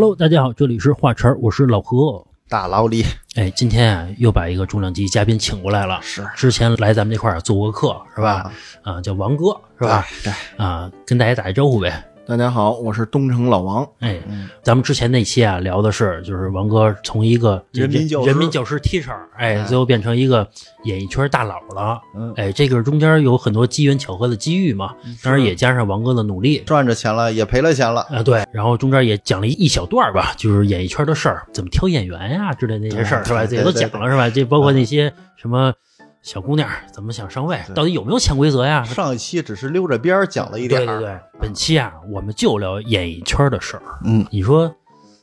Hello，大家好，这里是华晨，我是老何。大老李哎，今天啊又把一个重量级嘉宾请过来了，是之前来咱们这块儿做过客是吧？啊，叫王哥是吧？对，啊，跟大家打一招呼呗。大家好，我是东城老王。哎，咱们之前那期啊聊的是，就是王哥从一个人民教人民教师 teacher，哎，哎最后变成一个演艺圈大佬了。嗯哎，这个中间有很多机缘巧合的机遇嘛，当然也加上王哥的努力。赚着钱了，也赔了钱了。啊，对，然后中间也讲了一小段吧，就是演艺圈的事儿，怎么挑演员呀之类的那些事儿，是吧？这也都讲了，是吧？这包括那些什么小姑娘怎么想上位，到底有没有潜规则呀？上一期只是溜着边儿讲了一点儿，对对对，本期啊，我们就聊演艺圈的事儿。嗯，你说，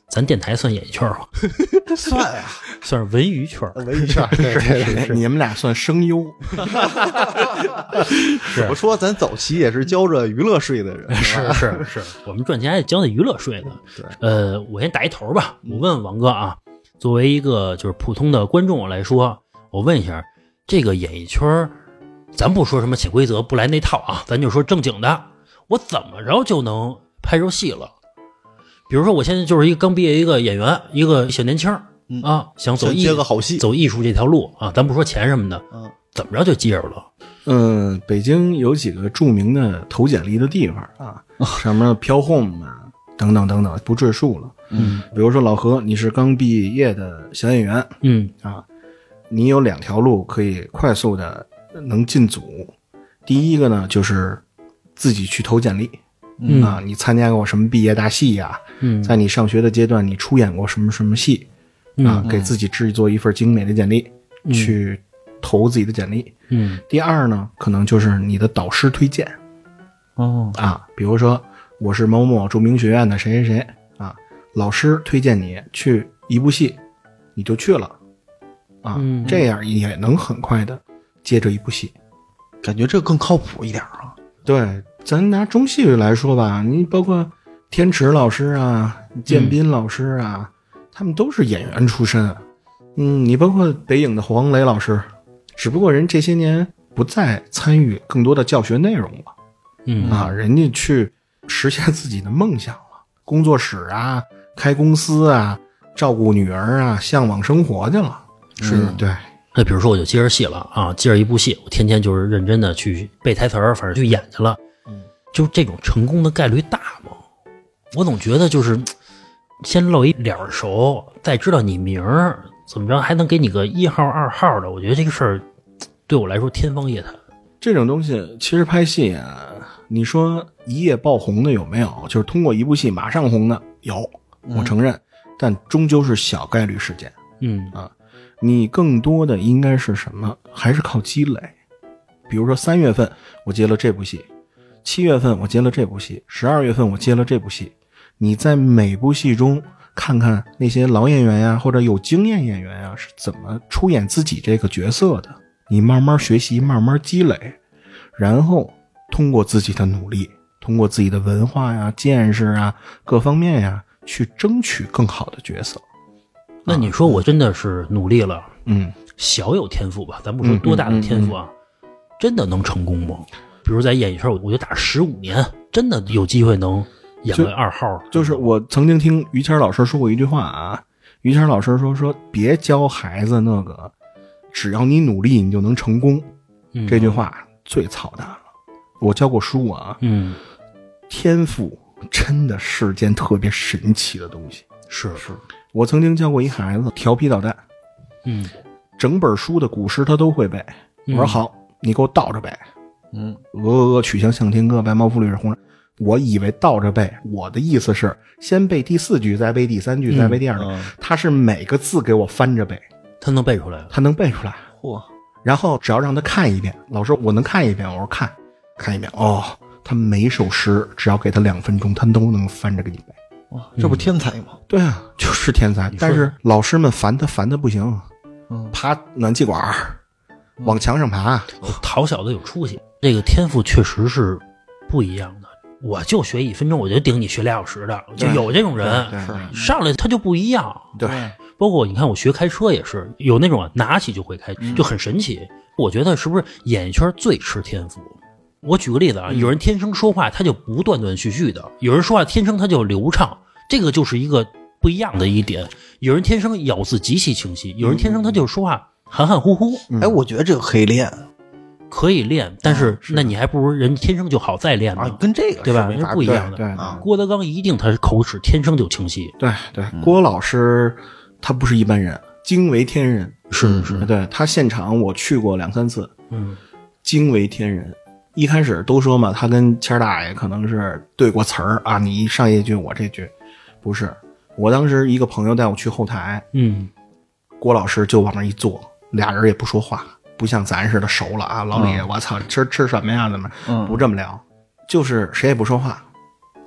咱电台算演艺圈吗？算呀，算是文娱圈。文娱圈儿。对对对，你们俩算声优，是我说咱早期也是交着娱乐税的人，是是是，我们赚钱还得交那娱乐税的。对，呃，我先打一头吧。我问问王哥啊，作为一个就是普通的观众来说，我问一下，这个演艺圈儿，咱不说什么潜规则不来那套啊，咱就说正经的，我怎么着就能拍出戏了？比如说，我现在就是一个刚毕业一个演员，一个小年轻啊，想走艺接个好戏。走艺术这条路啊，咱不说钱什么的，嗯，怎么着就接着了？嗯，北京有几个著名的投简历的地方啊，上面飘 home 啊，等等等等，不赘述了。嗯比如说老何，你是刚毕业的小演员嗯啊，你有两条路可以快速的能进组。第一个呢，就是自己去投简历。嗯。啊，你参加过什么毕业大戏呀、嗯。在你上学的阶段，你出演过什么什么戏？啊？嗯。给自己制作一份精美的简历，嗯。去投自己的简历。嗯。第二呢，可能就是你的导师推荐。哦，啊，比如说我是某某著名学院的谁谁谁啊，老师推荐你去一部戏，你就去了啊，嗯这样也能很快的接着一部戏。感觉这更靠谱一点啊。对，咱拿中戏来说吧，你包括天池老师啊、建斌老师啊，他们都是演员出身。嗯，你包括北影的黄磊老师，只不过人这些年不再参与更多的教学内容了嗯啊，人家去实现自己的梦想了，工作室啊、开公司啊、照顾女儿啊、向往生活去了。是嗯对，那比如说，我就接着戏了啊，接着一部戏，我天天就是认真的去背台词儿，反正去演去了。嗯，就这种成功的概率大吗？我总觉得就是先露一脸儿熟，再知道你名儿，怎么着还能给你个一号、二号的？我觉得这个事儿对我来说天方夜谭。这种东西其实拍戏啊，你说一夜爆红的有没有？就是通过一部戏马上红的有，我承认，但终究是小概率事件。嗯你更多的应该是什么？还是靠积累。比如说三月份我接了这部戏，七月份我接了这部戏，十二月份我接了这部戏。你在每部戏中看看那些老演员呀，或者有经验演员呀是怎么出演自己这个角色的。你慢慢学习，慢慢积累，然后通过自己的努力，通过自己的文化呀、见识啊各方面呀，去争取更好的角色。那你说我真的是努力了，嗯，小有天赋吧，咱不说多大的天赋啊，真的能成功吗？比如在演艺圈，我就打十五年，真的有机会能演个二号。就是我曾经听于谦老师说过一句话啊，于谦老师说说别教孩子那个，只要你努力你就能成功，嗯这句话最操蛋了。我教过书啊，嗯天赋真的是件特别神奇的东西。是是我曾经教过一孩子调皮捣蛋，嗯整本书的古诗他都会背。我说好，你给我倒着背，嗯，鹅鹅鹅，曲项向天歌，白毛浮绿水红。我以为倒着背，我的意思是先背第四句，再背第三句，再背第二句。嗯他是每个字给我翻着背，他能背出来。他能背出来。嚯，然后只要让他看一遍，老师我能看一遍，我说看，看一遍哦。他每首诗只要给他两分钟，他都能翻着给你背。哇，这不天才吗？对啊，就是天才。但是老师们烦他烦的不行，嗯，爬暖气管儿，往墙上爬。淘小子有出息，这个天赋确实是不一样的。我就学一分钟，我就顶你学俩小时的，就有这种人，对对上来他就不一样。对，包括你看我学开车也是，有那种啊拿起就会开，就很神奇。我觉得是不是演艺圈最吃天赋？我举个例子啊，有人天生说话他就不断断续续的，有人说话天生他就流畅，这个就是一个不一样的一点。有人天生咬字极其清晰，有人天生他就说话含含糊糊，哎，我觉得这个可以练可以练，但是那你还不如人天生就好再练啊呢，，跟这个对吧？是不一样的。对啊郭德纲一定他是口齿天生就清晰，对对，郭老师他不是一般人，惊为天人。是是，对他现场我去过两三次，嗯惊为天人。一开始都说嘛，他跟谦儿大爷可能是对过词儿啊，你上一句我这句，不是。我当时一个朋友带我去后台，嗯郭老师就往那一坐，俩人也不说话，不像咱似的熟了啊。老李，我操，吃吃什么呀？怎么嗯不这么聊？就是谁也不说话。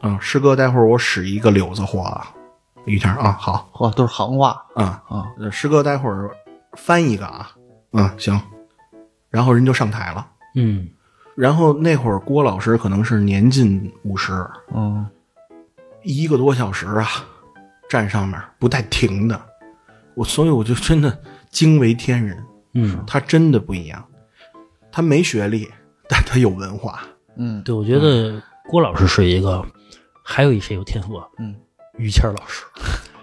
嗯，师哥，待会儿我使一个柳子活啊。于谦儿啊，好嚯，都是行话啊。啊，呃师哥，待会儿翻一个啊。嗯，行。然后人就上台了。嗯然后那会儿郭老师可能是年近五十，嗯一个多小时啊，站上面不带停的。我所以我就真的惊为天人。嗯，他真的不一样，他没学历，但他有文化。嗯，对，我觉得郭老师是一个，还有一谁有天赋啊？嗯，于谦儿老师，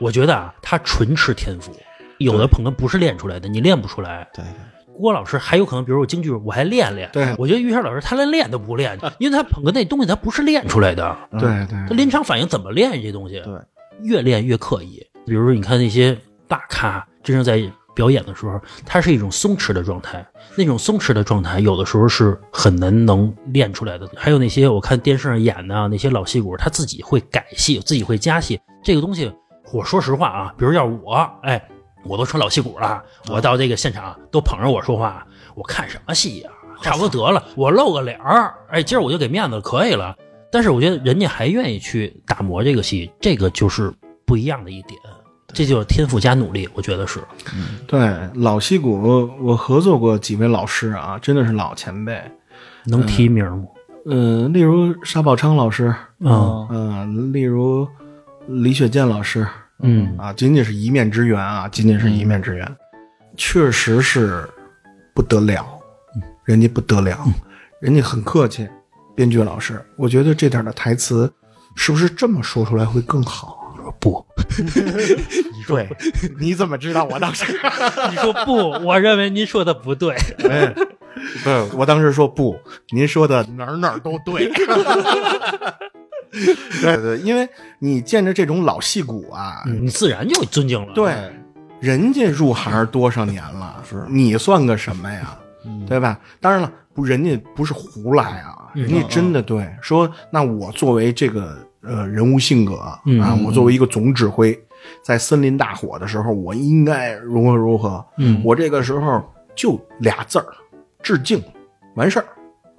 我觉得啊，他纯吃天赋，有的捧哏不是练出来的，你练不出来。对对，郭老师还有可能，比如我京剧，我还练练。对我觉得于谦老师他连练都不练，因为他捧哏那东西他不是练出来的，对对他，临场反应怎么练这东西？对，越练越刻意。比如说，你看那些大咖，真正在表演的时候，他是一种松弛的状态，那种松弛的状态有的时候是很难能练出来的。还有那些我看电视上演的啊那些老戏骨，他自己会改戏，自己会加戏，这个东西，我说实话啊，比如要是我，哎，我都穿老戏骨了，我到这个现场都捧着我说话，我看什么戏呀、差不多得了，我露个脸儿，哎，今儿我就给面子可以了。但是我觉得人家还愿意去打磨这个戏，这个就是不一样的一点，这就是天赋加努力，我觉得是。对老戏骨，我合作过几位老师啊，真的是老前辈。能提名吗？嗯、例如沙宝昌老师，嗯，嗯、例如李雪健老师嗯啊，仅仅是一面之缘啊，仅仅是一面之缘，确实是不得了，人家不得了，人家很客气。编剧老师，我觉得这点的台词，是不是这么说出来会更好啊？不，对，你怎么知道我当时？你说不，我认为您说的不对。哎，不，我当时说不，您说的哪儿哪儿都对。对对，因为你见着这种老戏骨啊，嗯你自然就尊敬了。对，人家入行多少年了，是你算个什么呀？对吧？当然了，不，人家不是胡来啊，嗯人家真的对说，那我作为这个呃人物性格嗯啊，我作为一个总指挥，在森林大火的时候，我应该如何如何？嗯我这个时候就俩字儿，致敬，完事儿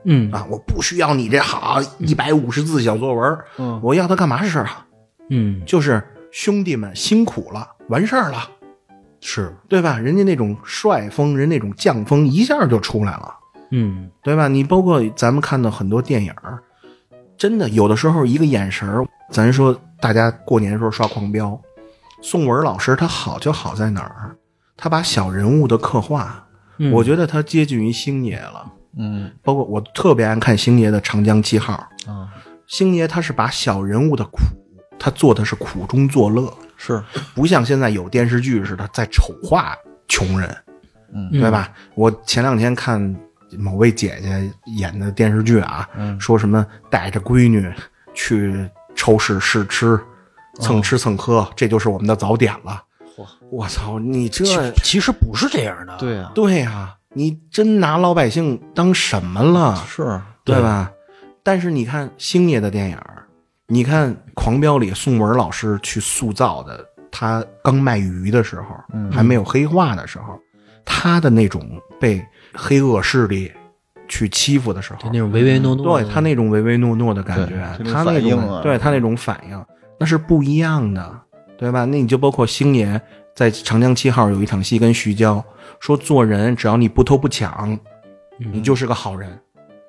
嗯啊！我不需要你这好一百五十字小作文，嗯我要它干嘛事啊？嗯，就是兄弟们辛苦了，完事儿了。是，对吧？人家那种帅风，人那种将风一下就出来了，嗯对吧？你包括咱们看到很多电影儿，真的有的时候一个眼神儿，咱说大家过年的时候刷狂飙，宋文老师他好就好在哪儿？他把小人物的刻画，嗯，我觉得他接近于星爷了。嗯。包括我特别爱看星爷的《长江七号》，啊，星爷他是把小人物的苦，他做的是苦中作乐，是，不像现在有电视剧似的在丑化穷人。嗯。对吧？我前两天看某位姐姐演的电视剧啊，嗯。说什么带着闺女去超市试吃，蹭吃蹭喝，这就是我们的早点了。我操，你这其其实不是这样的。对啊，对呀、你真拿老百姓当什么了，是，对吧？但是你看星爷的电影儿，你看《狂飙》里宋文老师去塑造的，他刚卖鱼的时候，嗯。还没有黑化的时候，他的那种被黑恶势力去欺负的时候就，那种唯唯诺诺，对他那种唯唯诺诺的感觉，他那种啊。对他那种反应，那是不一样的，对吧？那你就包括星爷在《长江七号》有一场戏跟徐娇说，做人只要你不偷不抢，嗯你就是个好人。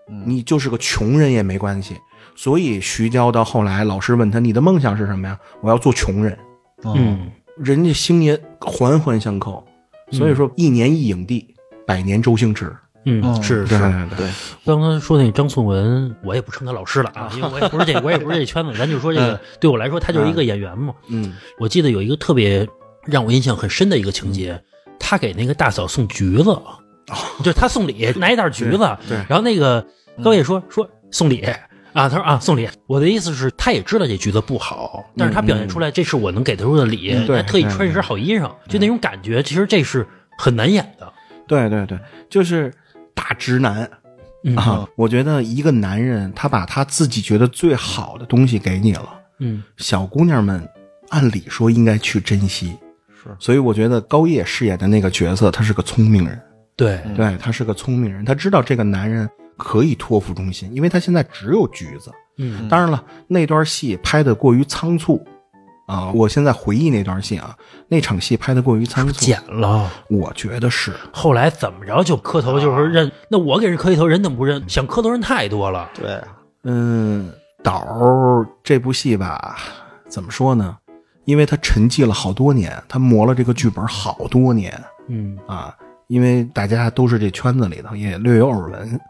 嗯你就是个穷人也没关系。所以徐娇到后来，老师问他：“你的梦想是什么呀？”我要做穷人。嗯嗯人家星爷环环相扣，所以说一年一影帝，百年周星驰。嗯，是是是。对，刚刚说那张颂文，我也不称他老师了啊，因为我也不是这，我也不是这圈子，咱就说这个，对我来说，他就是一个演员嘛。嗯我记得有一个特别让我印象很深的一个情节，他给那个大嫂送橘子，就是他送礼，拿一袋橘子，对对。然后那个高叶说说送礼。啊，他说啊，送礼。我的意思是，他也知道这橘子不好，但是他表现出来这是我能给他出的礼，他特意穿一身好衣裳，就那种感觉，其实这是很难演的。对对对，就是大直男。嗯。啊！我觉得一个男人，他把他自己觉得最好的东西给你了，嗯。小姑娘们按理说应该去珍惜。是所以我觉得高叶饰演的那个角色，他是个聪明人，对，对他是个聪明人，他知道这个男人可以托付忠心，因为他现在只有橘子。嗯当然了，那段戏拍的过于仓促啊！我现在回忆那段戏啊，那场戏拍的过于仓促，剪了。我觉得是。后来怎么着就磕头，就是认。那我给人磕一头，人怎么不认？想磕头人太多了。对，嗯，导这部戏吧，怎么说呢？因为他沉寂了好多年，他磨了这个剧本好多年嗯啊。因为大家都是这圈子里头，也略有耳闻，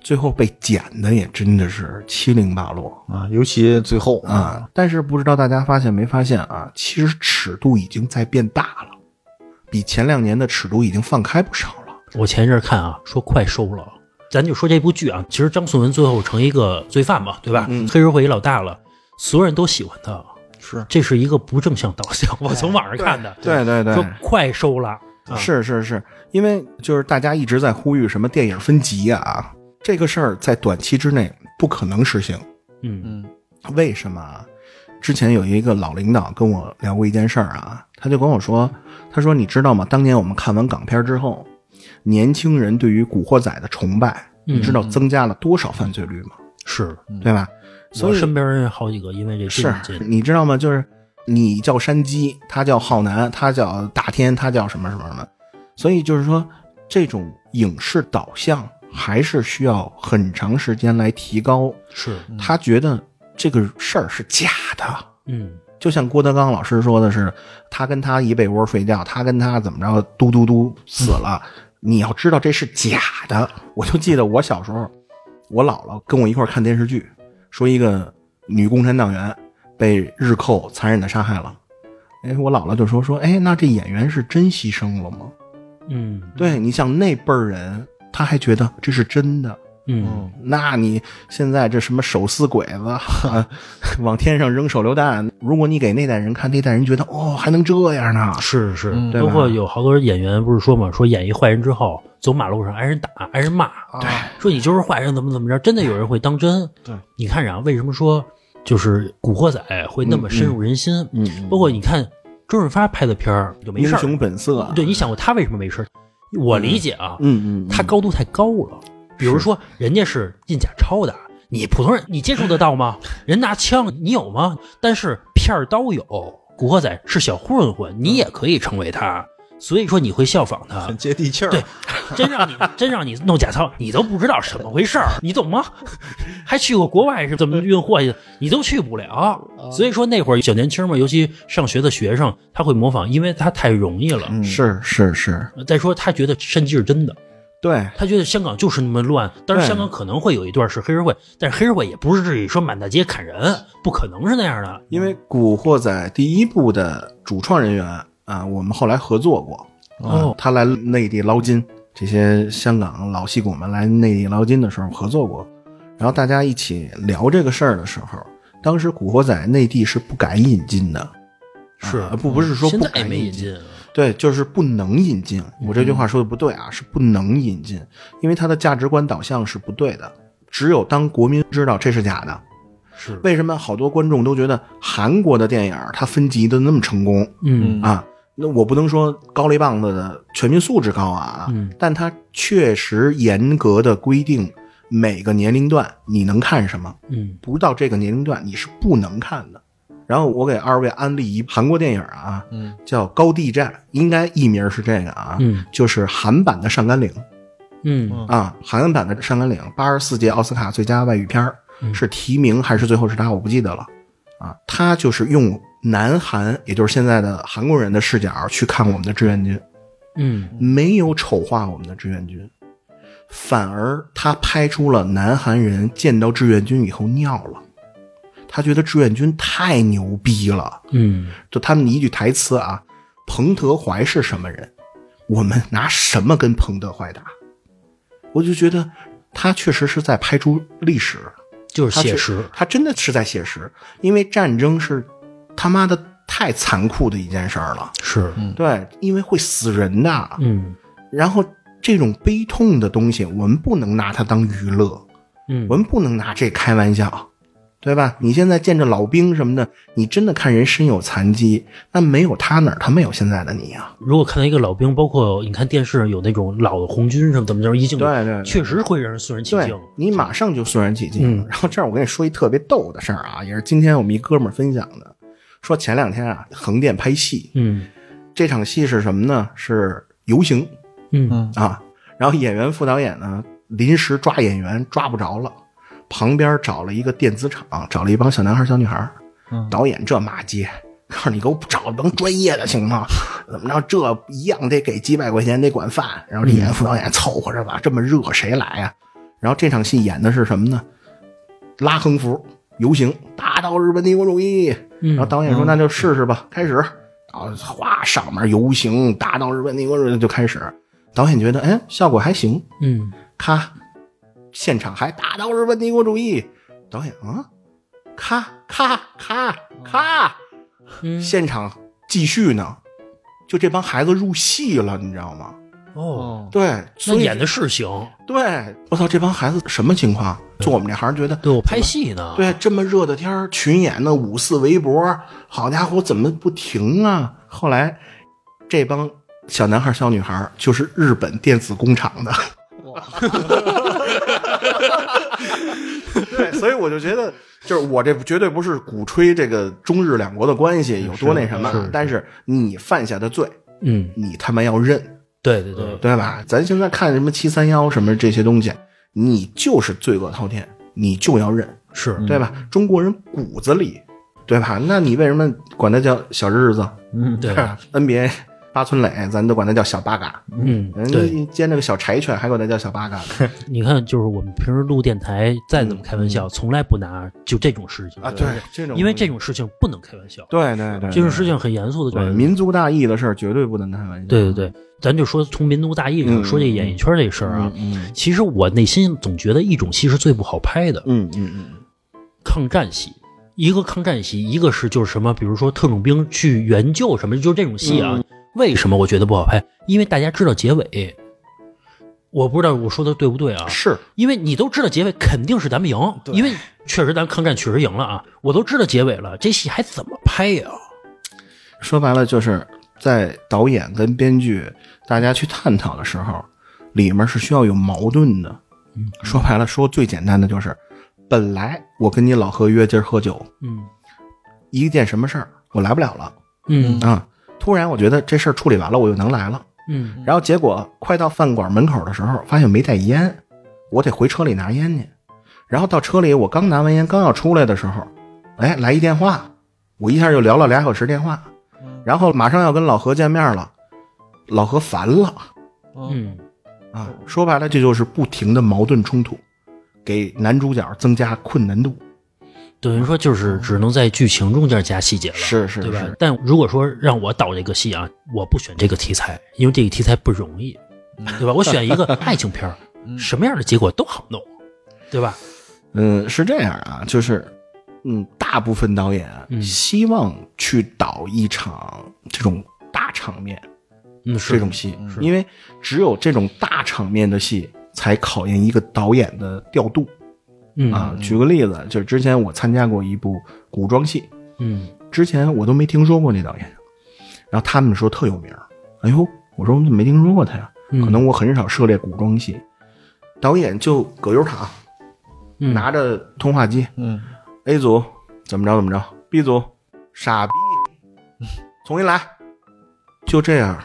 最后被剪的也真的是七零八落啊，尤其最后啊。但是不知道大家发现没发现啊？其实尺度已经在变大了，比前两年的尺度已经放开不少了。我前一阵看啊，说快收了。咱就说这部剧啊，其实张颂文最后成一个罪犯嘛，对吧？嗯黑社会一老大了，所有人都喜欢他，是这是一个不正向导向。我从网上看的，对对对，说快收了。啊是是是，因为就是大家一直在呼吁什么电影分级啊，这个事儿在短期之内不可能实行。嗯嗯为什么啊？之前有一个老领导跟我聊过一件事儿啊，他就跟我说，他说你知道吗？当年我们看完港片之后，年轻人对于《古惑仔》的崇拜，嗯你知道增加了多少犯罪率吗？是对吧？所以我身边人好几个因为这是进进，你知道吗？就是你叫山鸡，他叫浩南，他叫大天，他叫什么什么什么，所以就是说，这种影视导向还是需要很长时间来提高。是他觉得这个事儿是假的，嗯就像郭德纲老师说的是，他跟他一被窝睡觉，他跟他怎么着，嘟嘟嘟死了。你要知道这是假的。我就记得我小时候，我姥姥跟我一块儿看电视剧，说一个女共产党员被日寇残忍的杀害了。哎，我姥姥就说说，哎，那这演员是真牺牲了吗？嗯对你像那辈儿人，他还觉得这是真的。嗯那你现在这什么手撕鬼子，啊、往天上扔手榴弹，如果你给那代人看，那代人觉得哦还能这样呢？是是，包括有好多演员不是说嘛，说演一坏人之后走马路上挨人打挨人骂，对，说你就是坏人怎么怎么着，真的有人会当真。对，你看啊，为什么说就是《古惑仔》会那么深入人心？嗯，包括你看周润发拍的片儿就没事儿，英雄本色，对，你想过他为什么没事儿？我理解啊，嗯嗯，他高度太高了。比如说，人家是印假钞的，你普通人你接触得到吗？人拿枪，你有吗？但是片儿刀有，古惑仔是小混混，你也可以成为他，所以说你会效仿他很。接地气儿。对，真让你真让你弄假钞，你都不知道什么回事儿，你懂吗？还去过国外是怎么运货去，你都去不了。所以说那会儿小年轻嘛，尤其上学的学生，他会模仿，因为他太容易了。嗯是是是，再说他觉得山鸡是真的，对，他觉得香港就是那么乱，当然香港可能会有一段是黑社会，但是黑社会也不是至于说满大街砍人，不可能是那样的。因为《古惑仔》第一部的主创人员啊，我们后来合作过，哦啊他来内地捞金，这些香港老戏骨们来内地捞金的时候合作过，然后大家一起聊这个事儿的时候，当时《古惑仔》内地是不敢引进的，是啊不不是说现在也不敢引进，对，就是不能引进。我这句话说的不对啊，是不能引进，因为它的价值观导向是不对的。只有当国民知道这是假的，是为什么好多观众都觉得韩国的电影它分级的那么成功嗯啊？那我不能说高丽棒子的全民素质高啊，嗯。但它确实严格的规定每个年龄段你能看什么，嗯不到这个年龄段你是不能看的。然后我给二位安利一韩国电影啊，嗯。叫《高地战》，应该译名是这个啊，嗯就是韩版的《上甘岭》嗯。啊，韩版的《上甘岭》八十四届奥斯卡最佳外语片是提名还是最后是他，我不记得了啊。他就是用南韩，也就是现在的韩国人的视角去看我们的志愿军，嗯。没有丑化我们的志愿军，反而他拍出了南韩人见到志愿军以后尿了，他觉得志愿军太牛逼了。嗯。就他们一句台词啊，彭德怀是什么人？我们拿什么跟彭德怀打？我就觉得他确实是在拍出历史，就是写实，他真的是在写实，因为战争是他妈的太残酷的一件事儿了。是，对，因为会死人的。嗯然后这种悲痛的东西，我们不能拿它当娱乐，嗯我们不能拿这开玩笑，对吧？你现在见着老兵什么的，你真的看人身有残疾，那没有他哪儿他没有现在的你啊？如果看到一个老兵，包括你看电视上有那种老的红军什么怎么着，一镜对对对确实会让人肃然起对敬。你马上就肃然起敬。嗯然后这儿我跟你说一特别逗的事儿啊，也是今天我们一哥们儿分享的，说前两天啊，横店拍戏，嗯这场戏是什么呢？是游行嗯啊。然后演员副导演呢，临时抓演员抓不着了，旁边找了一个电子厂，找了一帮小男孩小女孩。嗯导演这骂街，告诉你给我找一帮专业的行吗？怎么着这一样得给几百块钱，得管饭。然后这演员副导演凑合着吧，这么热谁来呀、然后这场戏演的是什么呢？拉横幅游行，打倒日本帝国主义。然后嗯导演说：“那就试试吧，开始。”然后哗，上面游行，打倒日本帝国主义就开始。导演觉得，哎，效果还行，嗯咔，现场还打倒日本帝国主义。导演啊，咔咔咔咔，嗯现场继续呢。就这帮孩子入戏了，你知道吗？哦，对，以演的是行，对，我操，这帮孩子什么情况？做我们这行觉得，对我拍戏呢。对，这么热的天儿群演呢，五四围脖，好家伙，怎么不停啊？后来这帮小男孩、小女孩就是日本电子工厂的，对，所以我就觉得，就是我这绝对不是鼓吹这个中日两国的关系有多那什么是是，但是你犯下的罪，嗯，你他妈要认，对对对，对吧？咱现在看什么七三幺什么这些东西，你就是罪恶滔天，你就要认。是，对吧？中国人骨子里，对吧？那你为什么管他叫小日子？嗯，对，NBA 八村垒，咱都管他叫小八嘎。嗯，人对，家兼着个小柴犬，还管他叫小八嘎呢你看，就是我们平时录电台，再怎么开玩笑，从来不拿就这种事情啊！对，这种因为这种事情不能开玩笑，对对对，这种事情很严肃的。民族大义的事儿绝对不能开玩笑。对对对，咱就说从民族大义上嗯说这演艺圈这事儿啊，嗯其实我内心总觉得一种戏是最不好拍的，嗯嗯嗯抗战戏。一个抗战戏，一个是就是什么，比如说特种兵去援救什么，就是这种戏啊。嗯为什么我觉得不好拍？因为大家知道结尾，我不知道我说的对不对啊嗯，？是因为你都知道结尾肯定是咱们赢，因为确实咱抗战确实赢了啊，我都知道结尾了，这戏还怎么拍呀？说白了，就是在导演跟编剧大家去探讨的时候，里面是需要有矛盾的。说白了，说最简单的就是，本来我跟你老何约今儿喝酒，嗯一件什么事儿我来不了了嗯啊，突然我觉得这事儿处理完了，我就能来了。嗯然后结果快到饭馆门口的时候，发现没带烟，我得回车里拿烟去。然后到车里，我刚拿完烟，刚要出来的时候，哎，来一电话，我一下就聊了俩小时电话，然后马上要跟老何见面了，老何烦了嗯，啊，说白了，这就是不停的矛盾冲突，给男主角增加困难度。等于说就是只能在剧情中间加细节了，是是对吧是？但如果说让我导这个戏啊，我不选这个题材，因为这个题材不容易，对吧？我选一个 爱情片儿，什么样的结果都好弄，对吧？嗯，是这样啊，就是，嗯，大部分导演希望去导一场这种大场面，嗯，是这种戏，因为只有这种大场面的戏，才考验一个导演的调度嗯。啊。举个例子，就是之前我参加过一部古装戏，嗯。之前我都没听说过那导演，然后他们说特有名儿，哎呦，我说我怎么没听说过他呀？嗯。可能我很少涉猎古装戏，导演就葛优躺，嗯。拿着通话机嗯，A 组怎么着怎么着，B 组傻逼，重新来，就这样，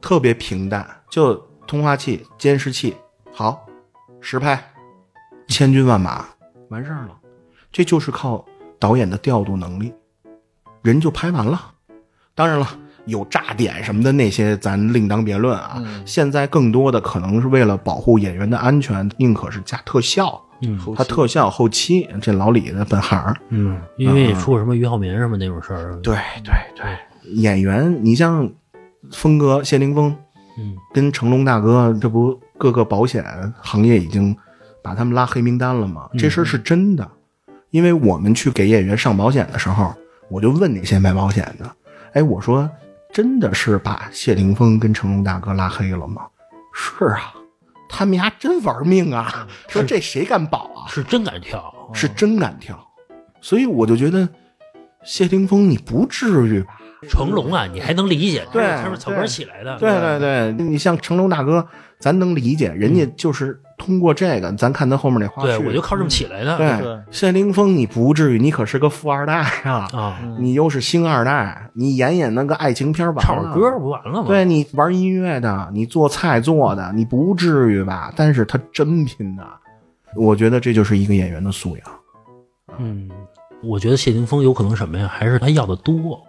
特别平淡，就通话器、监视器，好，实拍，千军万马，完事儿了，这就是靠导演的调度能力，人就拍完了。当然了，有炸点什么的那些，咱另当别论啊。嗯。现在更多的可能是为了保护演员的安全，宁可是加特效，嗯。他特效后期，这老李的本行。嗯，因为出过什么俞灏明什么那种事儿，对对对，演员，你像峰哥、谢霆锋嗯。跟成龙大哥，这不各个保险行业已经把他们拉黑名单了吗？这事儿是真的，因为我们去给演员上保险的时候，我就问那些卖保险的，哎，我说真的是把谢霆锋跟成龙大哥拉黑了吗？是啊，他们家真玩命啊！说这谁敢保啊？是真敢跳，是真敢跳，所以我就觉得谢霆锋你不至于吧？成龙啊，你还能理解，对他是草根起来的，对对对，你像成龙大哥，咱能理解，人家就是通过这个，咱看他后面那花絮，对我就靠这么起来的，谢霆锋你不至于，你可是个富二代啊，啊，你又是星二代，你演演那个爱情片吧唱会歌不完了吗？对你玩音乐的，你做菜做的，你不至于吧？但是他真拼呐，我觉得这就是一个演员的素养。嗯，我觉得谢霆锋有可能什么呀？还是他要的多，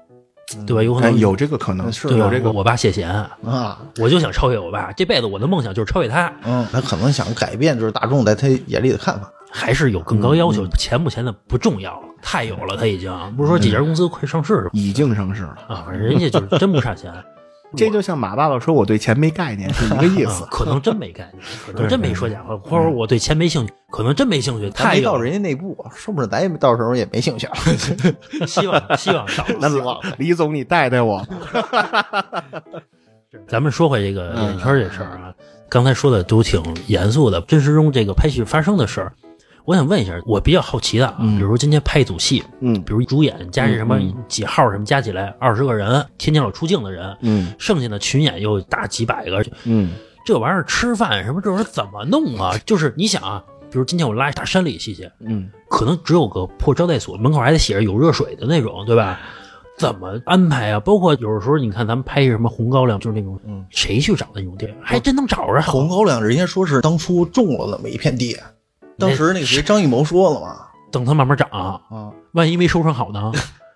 对吧？有可哎，能有这个可能，是对有这个我我爸谢贤，啊，我就想超越我爸，这辈子我的梦想就是超越他，嗯，他可能想改变就是大众在他眼里的看法。还是有更高要求。钱不钱的不重要，太有了，他已经不是说几家公司快上市了已经上市了。啊，人家就是真不差钱，这就像马爸爸说我对钱没概念是一个意思啊。可能真没概念，可能真没说假话，或者我对钱没兴趣，可能真没兴趣，他没到人家内部，说不准咱也到时候也没兴趣。希望希望到了。那李总，你带带我。咱们说回这个演艺圈这事儿啊，刚才说的都挺严肃的，真实中这个拍戏发生的事儿，我想问一下，我比较好奇的啊，比如今天拍一组戏，嗯比如主演加上什么嗯几号什么加起来二十个人，天天老出镜的人，嗯剩下的群演又大几百个，嗯这玩意儿吃饭什么这玩意儿怎么弄啊？就是你想啊，比如今天我拉一大山里戏去，嗯，可能只有个破招待所，门口还得写着有热水的那种，对吧？怎么安排啊？包括有的时候，你看咱们拍什么红高粱，就是那种，嗯谁去找那种地儿，还真能找着。红高粱，人家说是当初种了那么一片地，当时那个谁张艺谋说了嘛，等它慢慢长，啊，万一没收成好呢，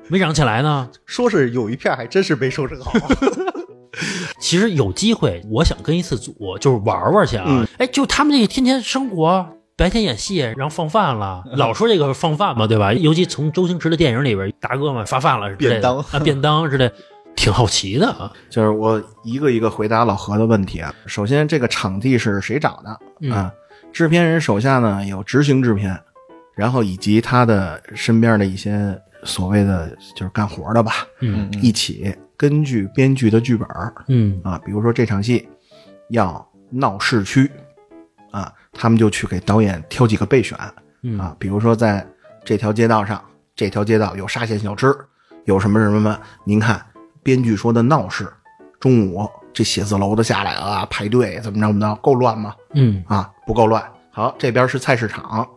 没长起来呢？说是有一片还真是没收成好。其实有机会，我想跟一次组，就是玩玩去啊。嗯哎，就他们这个天天生活，白天演戏，然后放饭了，老说这个放饭嘛，对吧？尤其从周星驰的电影里边，大哥们发饭了之类的便当啊，便当之类，挺好奇的啊。就是我一个一个回答老何的问题啊。首先，这个场地是谁找的嗯啊？制片人手下呢有执行制片，然后以及他的身边的一些所谓的就是干活的吧，嗯。一起根据编剧的剧本嗯。啊，比如说这场戏要闹市区啊，他们就去给导演挑几个备选嗯。啊，比如说在这条街道上，这条街道有沙县小吃，有什么什么什么，您看编剧说的闹市，中午这写字楼的下来啊，排队怎么着怎么着，够乱吗？嗯啊，不够乱。好，这边是菜市场，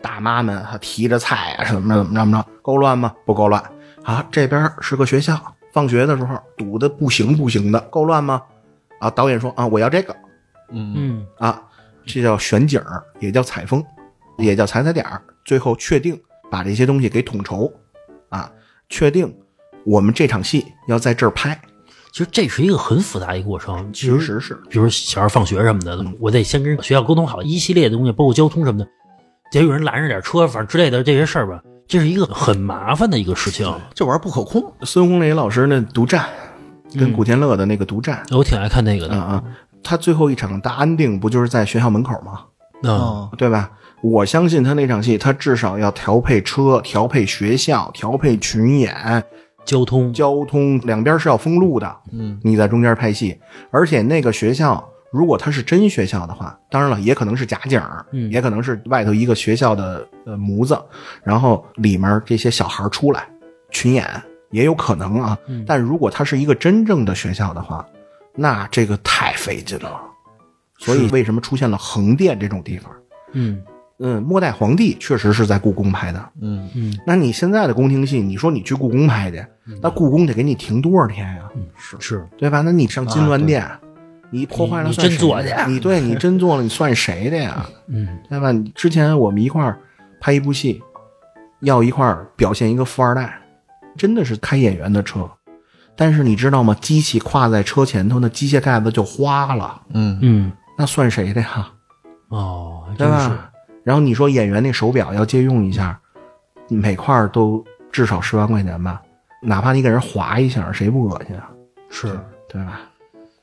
大妈们还提着菜啊，怎么着怎么着怎么着，够乱吗？不够乱。好，这边是个学校，放学的时候堵得不行不行的，够乱吗？啊，导演说啊，我要这个嗯嗯啊，这叫选景儿，也叫采风，也叫踩踩点儿。最后确定把这些东西给统筹，啊，确定我们这场戏要在这儿拍。其实这是一个很复杂的一个过程。其其实是，比如小孩放学什么的，我得先跟学校沟通好一系列的东西，包括交通什么的，得有人拦着点车，反正之类的这些事儿吧，这是一个很麻烦的一个事情。这玩意儿不可控。孙红雷老师那独占，跟嗯古天乐的那个独占，我挺爱看那个的啊啊，他最后一场大安定不就是在学校门口吗？啊，啊，对吧？我相信他那场戏，他至少要调配车、调配学校、调配群演、交通，交通，两边是要封路的。嗯，你在中间拍戏，而且那个学校，如果它是真学校的话，当然了，也可能是假景儿，嗯也可能是外头一个学校的呃模子，然后里面这些小孩出来群演也有可能啊。嗯但如果它是一个真正的学校的话，那这个太费劲了。所以为什么出现了横店这种地方？嗯嗯，末代皇帝确实是在故宫拍的。嗯，嗯那你现在的宫廷戏，你说你去故宫拍去，那故宫得给你停多少天呀？是是，对吧？那你上金銮殿，你破坏了你你算谁真做去的你对你真做了，你算谁的呀？嗯对吧？你之前我们一块儿拍一部戏，要一块儿表现一个富二代，真的是开演员的车。但是你知道吗？机器跨在车前头，那机械盖子就花了，嗯嗯，那算谁的呀？哦，对真是，吧？然后你说演员那手表要借用一下，每块儿都至少十万块钱吧，哪怕你给人划一下，谁不恶心啊？是。对吧？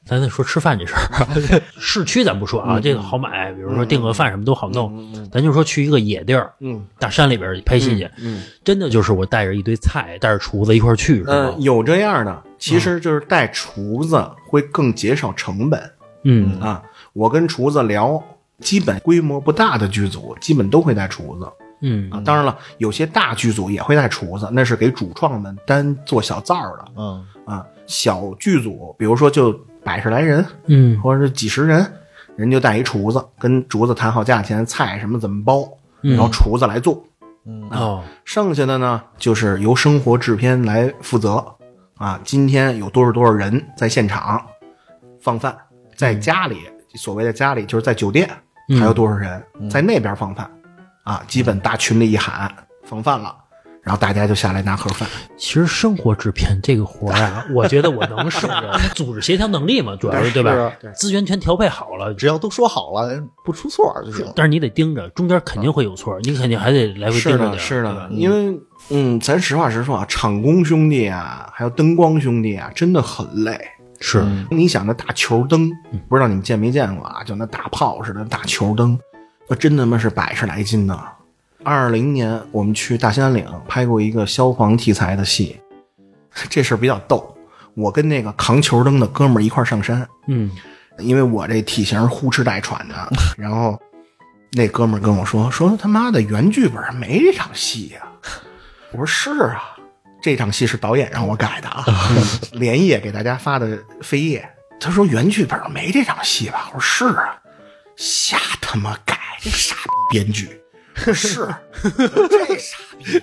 咱再说吃饭这事儿，市区咱不说啊，这个好买，比如说订个饭什么都好弄。咱就说去一个野地儿，嗯大山里边拍戏去，嗯真的就是我带着一堆菜，带着厨子一块儿去，是吧嗯，？有这样的，其实就是带厨子会更节省成本嗯啊。我跟厨子聊，基本规模不大的剧组，基本都会带厨子嗯啊。当然了，有些大剧组也会带厨子，那是给主创们单做小灶的嗯啊。小剧组，比如说就百十来人，嗯或者是几十人，人就带一厨子，跟厨子谈好价钱，菜什么怎么包，嗯然后厨子来做。哦，剩下的呢，就是由生活制片来负责啊。今天有多少多少人在现场放饭，在家里，所谓的家里就是在酒店，还有多少人在那边放饭啊？基本大群里一喊放饭了，然后大家就下来拿盒饭。其实生活制片这个活儿啊，我觉得我能胜任，组织协调能力嘛，主要是对吧？资源全调配好了，只要都说好了，不出错就行。但是你得盯着，中间肯定会有错，你肯定还得来回，盯着点儿。是的因为嗯，咱实话实说啊，场工兄弟啊，还有灯光兄弟啊，真的很累。是，你想那大球灯，不知道你们见没见过啊？就那大炮似的大球灯，那真他妈是百十来斤呢。二零年我们去大兴安岭拍过一个消防题材的戏，这事儿比较逗。我跟那个扛球灯的哥们儿一块儿上山，嗯因为我这体型呼哧带喘的，然后那哥们儿跟我说说他妈的原剧本没这场戏呀、我说是啊，这场戏是导演让我改的啊，连夜给大家发的扉页。他说原剧本没这场戏吧？我说是啊，瞎他妈改，这傻逼编剧。是。这傻逼。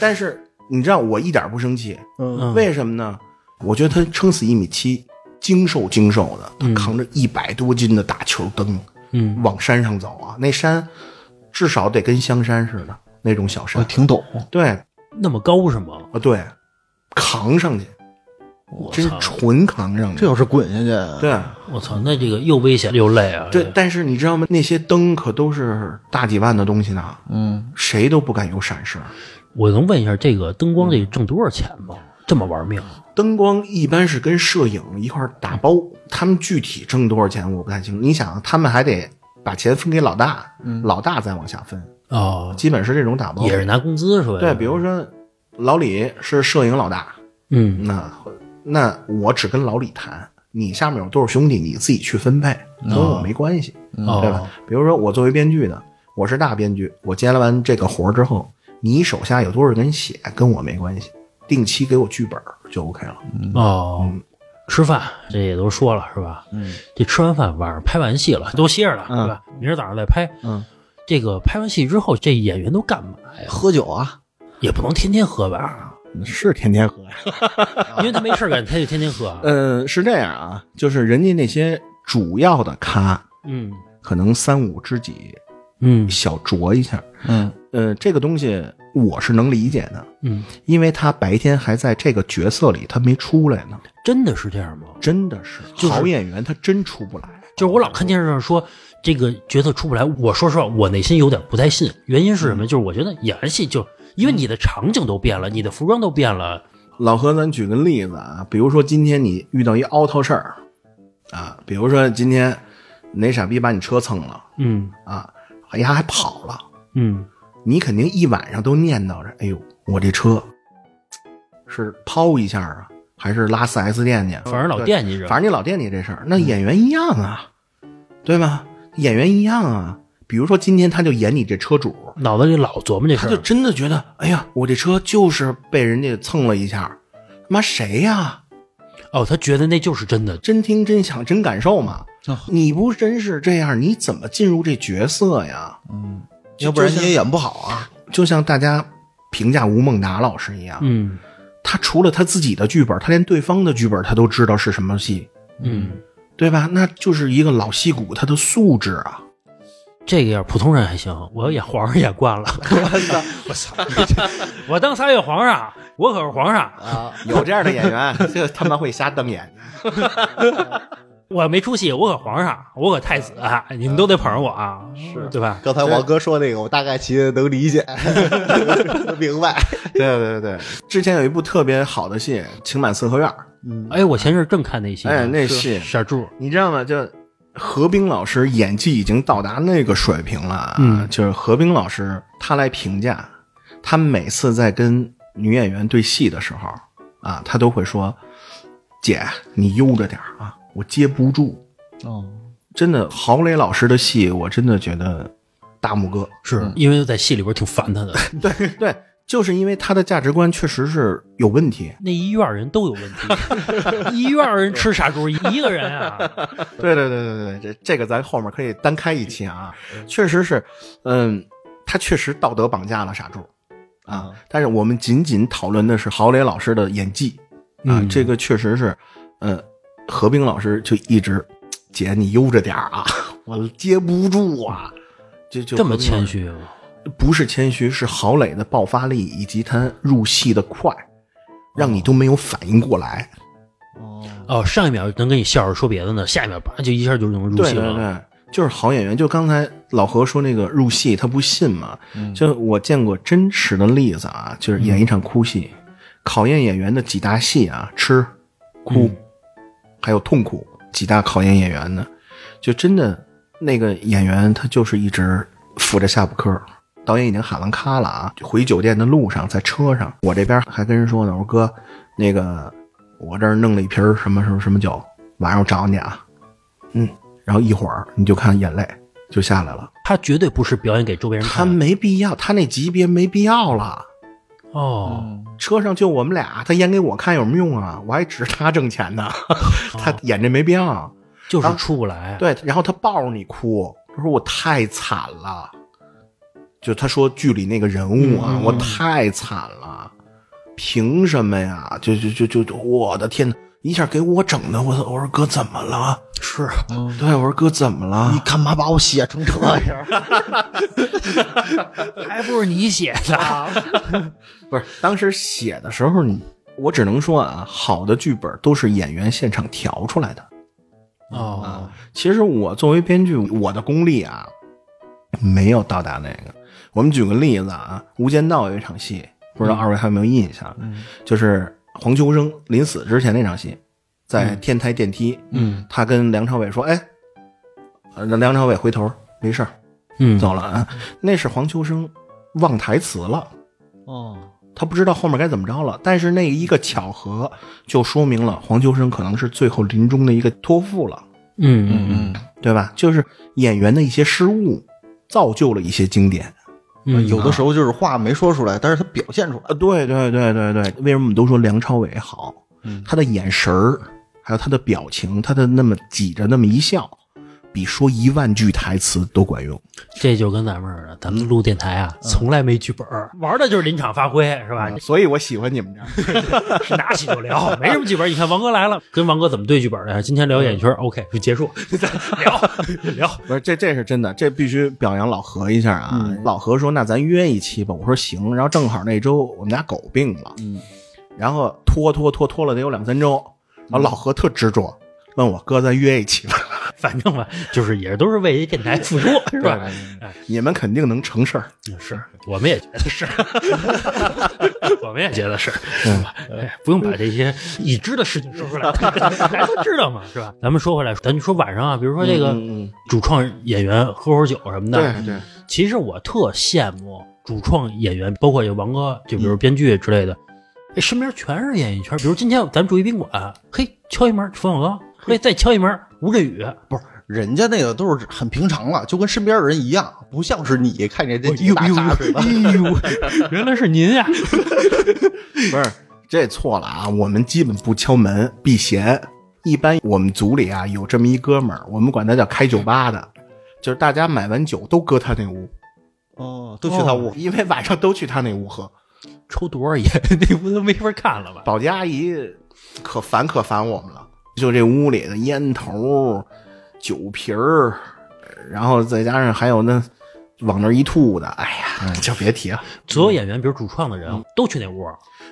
但是你知道我一点不生气，嗯。为什么呢？我觉得他撑死一米七，精瘦精瘦的，他扛着一百多斤的大球灯，嗯，往山上走啊。那山至少得跟香山似的那种小我山，挺陡，对。啊，那么高是吗？啊对，扛上去，真我操！纯扛上去。这要是滚下去，对我操，那这个又危险又累啊！对这，但是你知道吗？那些灯可都是大几万的东西呢，嗯，谁都不敢有闪失。我能问一下，这个灯光得挣多少钱吗？这么玩命？灯光一般是跟摄影一块儿打包，他们具体挣多少钱我不太清楚。你想，他们还得把钱分给老大，老大再往下分，哦，基本是这种打包。也是拿工资是吧？对，比如说老李是摄影老大，嗯那那我只跟老李谈，你下面有多少兄弟，你自己去分配，跟我没关系，对吧哦？比如说我作为编剧的，我是大编剧，我接了完这个活儿之后，你手下有多少人写，跟我没关系，定期给我剧本就 OK 了。哦，吃饭这也都说了是吧？嗯，这吃完饭晚上拍完戏了，都歇着了，对吧？明儿早上再拍。嗯，这个拍完戏之后，这演员都干嘛呀？喝酒啊，也不能天天喝吧，是天天喝呀。因为他没事干，他就天天喝。啊呃，是这样啊，就是人家那些主要的咖，嗯可能三五知己嗯小酌一下。嗯呃，这个东西我是能理解的，嗯，因为他白天还在这个角色里，他没出来呢。真的是这样吗？真的是，就是好演员他真出不来。就是我老看电视上说这个角色出不来，我说实话，我内心有点不太信。原因是什么？就是我觉得演完戏就因为你的场景都变了，你的服装都变了。老何，咱举个例子啊，比如说今天你遇到一凹套事儿，啊，比如说今天哪傻逼把你车蹭了嗯啊，哎呀还跑了，嗯你肯定一晚上都念叨着，哎呦，我这车是抛一下啊，还是拉四 S 店去？反正老惦记着。反正你老惦记这事儿，那演员一样啊，对吧？演员一样啊。比如说今天他就演你这车主，脑子里老琢磨这事他就。真的觉得，哎呀，我这车就是被人家蹭了一下，妈谁呀？哦，他觉得那就是真的。真听真想真感受嘛啊。你不真是这样，你怎么进入这角色呀？嗯，要不然你也演不好啊。就像大家评价吴孟达老师一样，嗯他除了他自己的剧本，他连对方的剧本他都知道是什么戏，嗯，对吧？那就是一个老戏骨他的素质啊。这个要是普通人还行，我要演皇上演惯了。我操！我当仨月皇上，我可是皇上。啊，有这样的演员，这他妈会瞎瞪眼。我没出息，我可皇上，我可太子，你们都得捧着我啊，是对吧？刚才王哥说那个，我大概其实能理解，明白。对对对对，之前有一部特别好的戏《情满四合院》，嗯，哎，我前阵儿正看那戏呢，哎，那戏傻柱，你知道吗？就何冰老师演技已经到达那个水平了啊！嗯就是何冰老师他来评价，他每次在跟女演员对戏的时候啊，他都会说：“姐，你悠着点儿啊，我接不住。哦，”真的，郝蕾老师的戏，我真的觉得大拇哥。是因为在戏里边挺烦他的，对 对，就是因为他的价值观确实是有问题。那一院人都有问题，一院人吃傻猪，一个人啊，对对对对对，这这个咱后面可以单开一期啊，确实是，嗯，他确实道德绑架了傻猪啊，但是我们仅仅讨论的是郝蕾老师的演技啊，嗯这个确实是，呃，何冰老师就一直，姐你悠着点儿啊，我接不住啊，就就这么谦虚吗？不是谦虚，是郝磊的爆发力以及他入戏的快，让你都没有反应过来。哦，哦，上一秒能跟你笑着说别的呢，下一秒叭就一下就能入对戏了。对对，就是好演员。就刚才老何说那个入戏，他不信嘛。就我见过真实的例子啊，就是演一场哭戏，考验演员的几大戏啊，吃、哭，还有痛苦，几大考验演员的。就真的那个演员，他就是一直扶着下巴颏儿。导演已经喊完咔了啊！回酒店的路上，在车上，我这边还跟人说呢，我说哥，那个我这儿弄了一瓶什么什么什么酒，晚上我找你啊。嗯，然后一会儿你就看眼泪就下来了。他绝对不是表演给周围人看他。没必要，他那级别没必要了。哦，车上就我们俩，他演给我看有什么用啊？我还指着他挣钱呢，他演这没必要。就是出不来。对，然后他抱着你哭，他说我太惨了。就他说剧里那个人物啊，我太惨了，凭什么呀？就就就就就我的天呐，一下给我整的，我我说哥怎么了？是对，我说哥怎么了你？干嘛把我写成这样？还不是你写的？不是，当时写的时候你，我只能说啊，好的剧本都是演员现场调出来的。哦，其实我作为编剧，我的功力啊，没有到达那个。我们举个例子啊，《无间道》有一场戏，不知道二位还有没有印象？就是黄秋生临死之前那场戏，在天台电梯，嗯他跟梁朝伟说：“哎，呃梁朝伟回头没事儿嗯，走了啊。”那是黄秋生忘台词了。哦，他不知道后面该怎么着了，但是那一个巧合就说明了黄秋生可能是最后临终的一个托付了，嗯嗯嗯对吧？就是演员的一些失误，造就了一些经典。嗯，有的时候就是话没说出来，但是他表现出来啊，对对对对对，为什么我们都说梁朝伟好？他的眼神儿，还有他的表情，他的那么挤着那么一笑，比说一万句台词都管用。这就跟咱们似的，咱们录电台啊，从来没剧本儿，玩的就是临场发挥，是吧？所以我喜欢你们这样。是拿起就聊，没什么剧本。你看王哥来了，跟王哥怎么对剧本的？今天聊演艺圈，OK 就结束，聊聊。不是，这这是真的，这必须表扬老何一下啊！老何说：“那咱约一期吧。”我说：“行。”然后正好那周我们家狗病了，嗯，然后拖拖拖拖了得有两三周，然后老何特执着，问我哥咱约一起吧，反正吧，就是也都是为电台付出，是吧？你们肯定能成事儿。是，我们也觉得是，我们也觉得是，是吧？哎，不用把这些已知的事情说出来，大家都知道嘛，是吧？咱们说回来，咱就说晚上啊，比如说这个主创演员喝会儿酒什么的，对对，其实我特羡慕主创演员，包括有王哥，就比如编剧之类的，哎，身边全是演艺圈。比如今天咱住一宾馆，嘿，敲一门冯小刚，嘿，再敲一门吴镇宇，不是，人家那个都是很平常了，就跟身边的人一样，不像是你看见这几个大咖似的。哎呦，原来是您呀！不是这错了啊！我们基本不敲门避嫌。一般我们组里啊有这么一哥们儿，我们管他叫开酒吧的，就是大家买完酒都搁他那屋，哦，都去他屋。因为晚上都去他那屋喝。抽多少烟，那屋都没法看了吧？保洁阿姨可烦可烦我们了，就这屋里的烟头、酒瓶儿，然后再加上还有那往那一吐的，哎呀，就别提了。所有演员，比如主创的人都去那屋，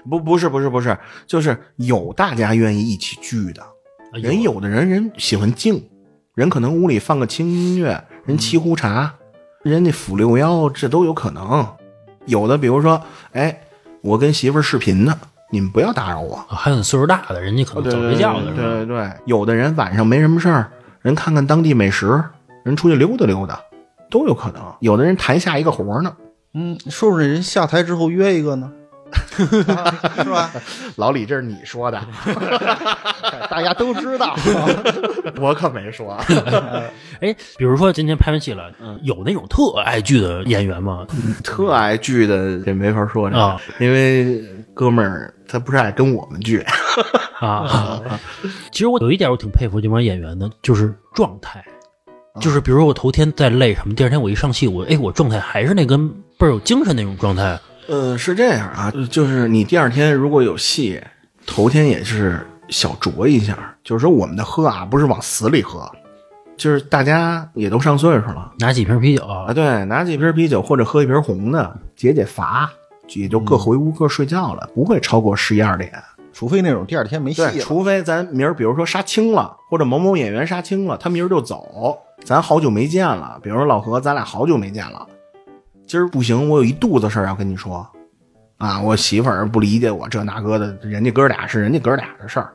不，不是，不是，不是，就是有大家愿意一起聚的。啊人有的人人喜欢静，人可能屋里放个轻音乐，人沏壶茶，人家抚六幺，这都有可能。有的比如说，哎，我跟媳妇儿视频呢，你们不要打扰我。啊还有岁数大的，人家可能早睡觉了，对是吧？对对，有的人晚上没什么事儿，人看看当地美食，人出去溜达溜达，都有可能。有的人台下一个活儿呢，嗯，说不准人下台之后约一个呢，是吧？老李这是你说的，大家都知道。我可没说。哎，比如说今天拍完戏了，有那种特爱剧的演员吗？特爱剧的这没法说这个啊因为哥们儿他不是爱跟我们剧，啊，其实我有一点我挺佩服这帮演员的，就是状态。就是比如说我头天再累什么，第二天我一上戏，我哎我状态还是那跟倍儿有精神那种状态。呃，是这样啊，就是你第二天如果有戏，头天也是小酌一下，就是说我们的喝啊，不是往死里喝，就是大家也都上岁数了拿几瓶啤酒，啊，对，拿几瓶啤酒或者喝一瓶红的解解乏，也就各回屋各睡觉了，不会超过十一二点。除非那种第二天没戏对，了，除非咱明儿比如说杀青了，或者某某演员杀青了，他明儿就走，咱好久没见了。比如说老何，咱俩好久没见了，今儿不行，我有一肚子事儿要跟你说，啊，我媳妇儿不理解我这那个的，人家哥俩是人家哥俩的事儿，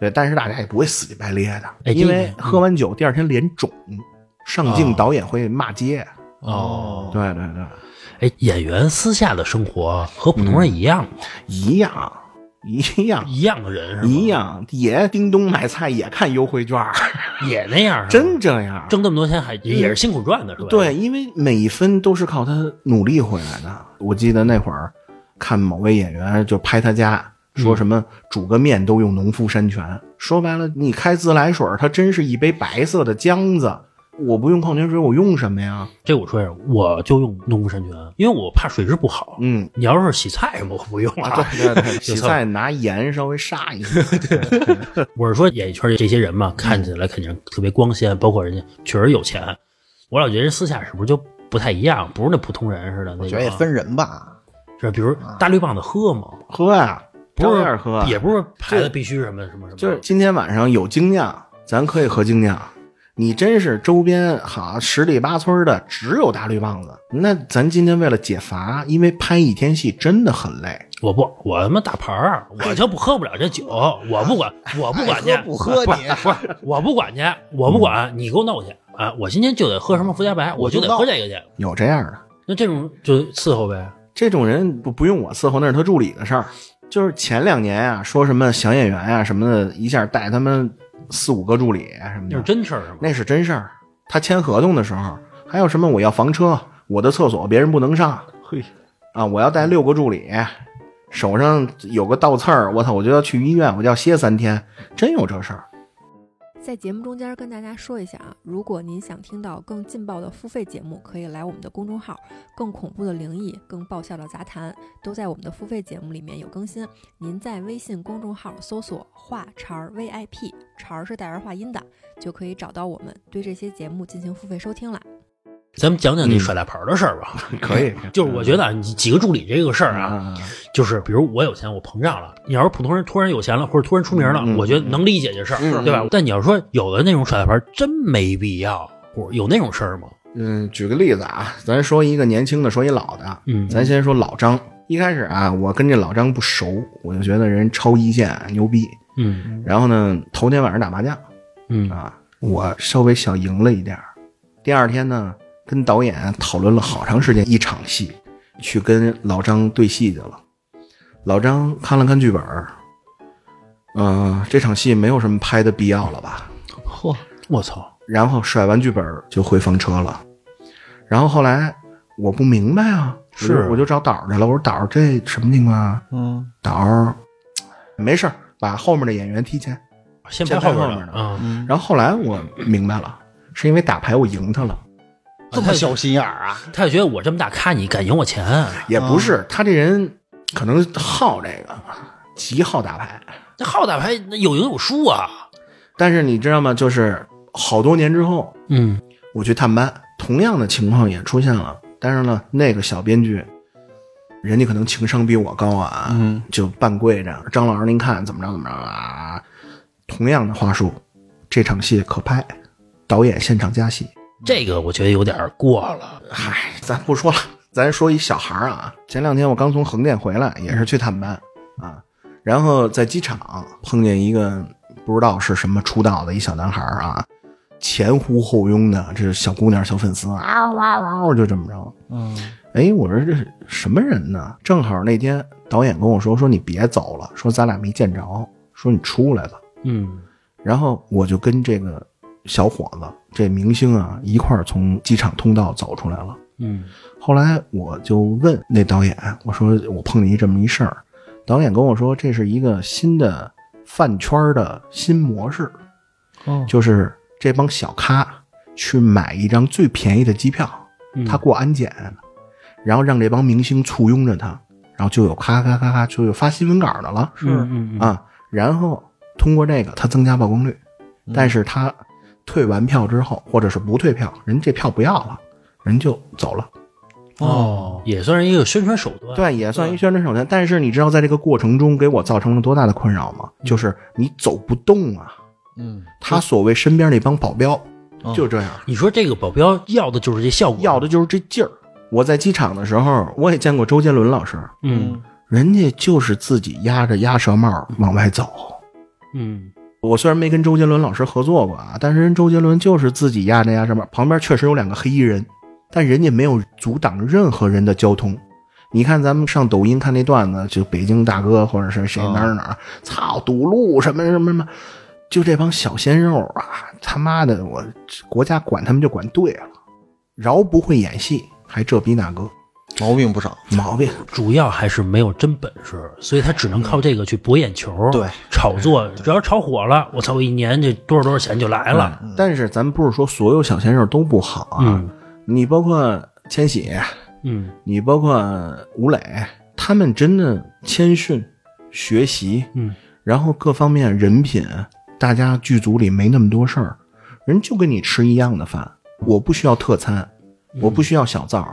对，但是大家也不会死乞白咧的，哎因为喝完酒第二天脸肿，上镜导演会骂街，哦，对对对，哎，演员私下的生活和普通人一样吗？一样一样一样的人？一样，也叮咚买菜也看优惠券儿，也那样，真这样。挣这么多钱还也是辛苦赚的是吧？对，因为每一分都是靠他努力回来的。我记得那会儿看某位演员就拍他家，说什么煮个面都用农夫山泉。说白了，你开自来水，它真是一杯白色的浆子。我不用矿泉水，我用什么呀？这我说一下，我就用农夫山泉，因为我怕水质不好。嗯，你要是洗菜什么，我不用啊。对对对，洗菜拿盐稍微杀一下。我是说演艺圈这些人嘛，看起来肯定特别光鲜，包括人家确实有钱。我老觉得人私下是不是就不太一样，不是那普通人似的那种。我觉得也分人吧。是吧，比如大绿棒子喝吗？喝呀，不照样喝是，也不是牌子必须什么什么什么，就是今天晚上有精酿，咱可以喝精酿。你真是周边好十里八村的只有大绿棒子，那咱今天为了解乏，因为拍一天戏真的很累。我不，我他妈打牌儿，我就不喝不了这酒，我不管，我不管去，不喝你不是，我不管去，我不管，你给我弄去啊！我今天就得喝什么福加白，我就得喝这个去。有这样的，那这种就伺候呗。这种人不不用我伺候，那是他助理的事儿。就是前两年啊，说什么小演员啊什么的，一下带他们四五个助理啊什么那是的，真事儿是吗？那是真事儿。他签合同的时候，还有什么我要房车，我的厕所别人不能上，嘿，啊，我要带六个助理，手上有个倒刺儿，我操，我就要去医院，我就要歇三天，真有这事儿。在节目中间跟大家说一下啊，如果您想听到更劲爆的付费节目，可以来我们的公众号，更恐怖的灵异、更爆笑的杂谈，都在我们的付费节目里面有更新。您在微信公众号搜索“话茬 VIP”，茬是带儿化音的，就可以找到我们，对这些节目进行付费收听了。咱们讲讲你甩大牌儿的事儿吧。可以，就是我觉得啊，你几个助理这个事儿啊，啊，就是比如我有钱，我膨胀了。你要是普通人突然有钱了，或者突然出名了，嗯我觉得能理解这事儿，嗯对吧？但你要说有的那种甩大牌儿，真没必要，有那种事儿吗？嗯，举个例子啊，咱说一个年轻的，说一老的，嗯咱先说老张。一开始啊，我跟这老张不熟，我就觉得人超一线牛逼。嗯然后呢，头天晚上打麻将嗯啊，我稍微小赢了一点儿第二天呢，跟导演讨论了好长时间一场戏，去跟老张对戏去了。老张看了看剧本儿，嗯、这场戏没有什么拍的必要了吧？嚯，我操！然后甩完剧本就回房车了。然后后来我不明白啊，是我就找导儿去了。我说导儿这什么情况啊？嗯导儿没事儿，把后面的演员提前。先先拍后面的嗯，然后后来我明白了，是因为打牌我赢他了，这么小心眼儿啊？他就觉得我这么大咖，你敢赢我钱？也不是、他这人可能好这个，极好打牌。那好打牌，那有赢有输啊。但是你知道吗？就是好多年之后，嗯我去探班，同样的情况也出现了。但是呢，那个小编剧，人家可能情商比我高啊，嗯，就半跪着，张老师您看怎么着怎么着啊？同样的话术，这场戏可拍，导演现场加戏。这个我觉得有点过了。嗨，咱不说了，咱说一小孩儿啊。前两天我刚从横店回来，也是去探班啊，然后在机场碰见一个不知道是什么出道的一小男孩啊，前呼后拥的，这是小姑娘、小粉丝啊哇哇，就这么着。嗯，哎，我说这是什么人呢？正好那天导演跟我说，说你别走了，说咱俩没见着，说你出来吧。嗯然后我就跟这个小伙子，这明星啊一块儿从机场通道走出来了。嗯。后来我就问那导演，我说我碰见一这么一事儿，导演跟我说这是一个新的饭圈的新模式，哦，就是这帮小咖去买一张最便宜的机票，嗯他过安检，然后让这帮明星簇拥着他，然后就有咔咔咔咔就有发新闻稿的了，是。嗯嗯。啊，然后通过这个他增加曝光率，嗯。但是他退完票之后，或者是不退票，人这票不要了，人就走了。哦，也算是一个宣传手段。对，也算一宣传手段。但是你知道，在这个过程中给我造成了多大的困扰吗？就是你走不动啊。嗯，他所谓身边那帮保镖哦就这样，你说这个保镖要的就是这效果，要的就是这劲儿。我在机场的时候，我也见过周杰伦老师，嗯人家就是自己压着鸭舌帽往外走。嗯我虽然没跟周杰伦老师合作过啊，但是人周杰伦就是自己压着压上面，旁边确实有两个黑衣人，但人家没有阻挡任何人的交通。你看咱们上抖音看那段子，就北京大哥或者是谁哦哪儿哪儿，操堵路什么什么什么，就这帮小鲜肉啊，他妈的，我国家管他们就管对了，饶不会演戏，还这逼那个毛病不少。毛病。主要还是没有真本事，所以他只能靠这个去博眼球，对，炒作。只要炒火了，我操，我一年这多少多少钱就来了。但是咱不是说所有小鲜肉都不好啊，嗯你包括千玺，嗯你包括吴磊，他们真的谦逊、学习，嗯，然后各方面人品，大家剧组里没那么多事儿，人就跟你吃一样的饭，我不需要特餐，我不需要小灶，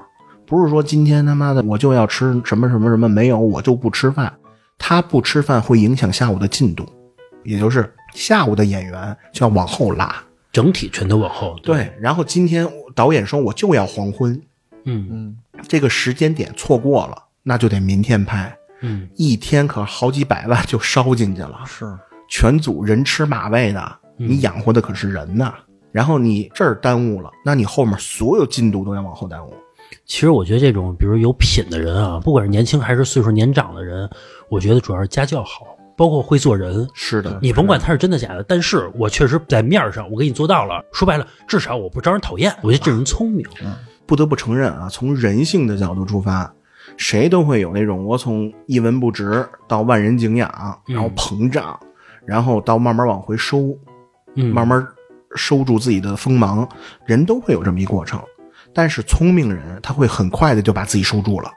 不是说今天他妈的我就要吃什么什么什么，没有我就不吃饭，他不吃饭会影响下午的进度，也就是下午的演员就要往后拉。整体全都往后。对，然后今天导演说我就要黄昏，嗯嗯，这个时间点错过了，那就得明天拍。嗯一天可好几百万就烧进去了，是，全组人吃马喂的，你养活的可是人呐。然后你这儿耽误了，那你后面所有进度都要往后耽误。其实我觉得这种，比如有品的人啊，不管是年轻还是岁数年长的人，我觉得主要是家教好，包括会做人。是的，你甭管他是真的假的，但是我确实在面上我给你做到了。说白了，至少我不招人讨厌，我觉得这人聪明。不得不承认啊，从人性的角度出发，谁都会有那种我从一文不值到万人敬仰，然后膨胀，然后到慢慢往回收，嗯，慢慢收住自己的锋芒，人都会有这么一过程。但是聪明人他会很快的就把自己收住了，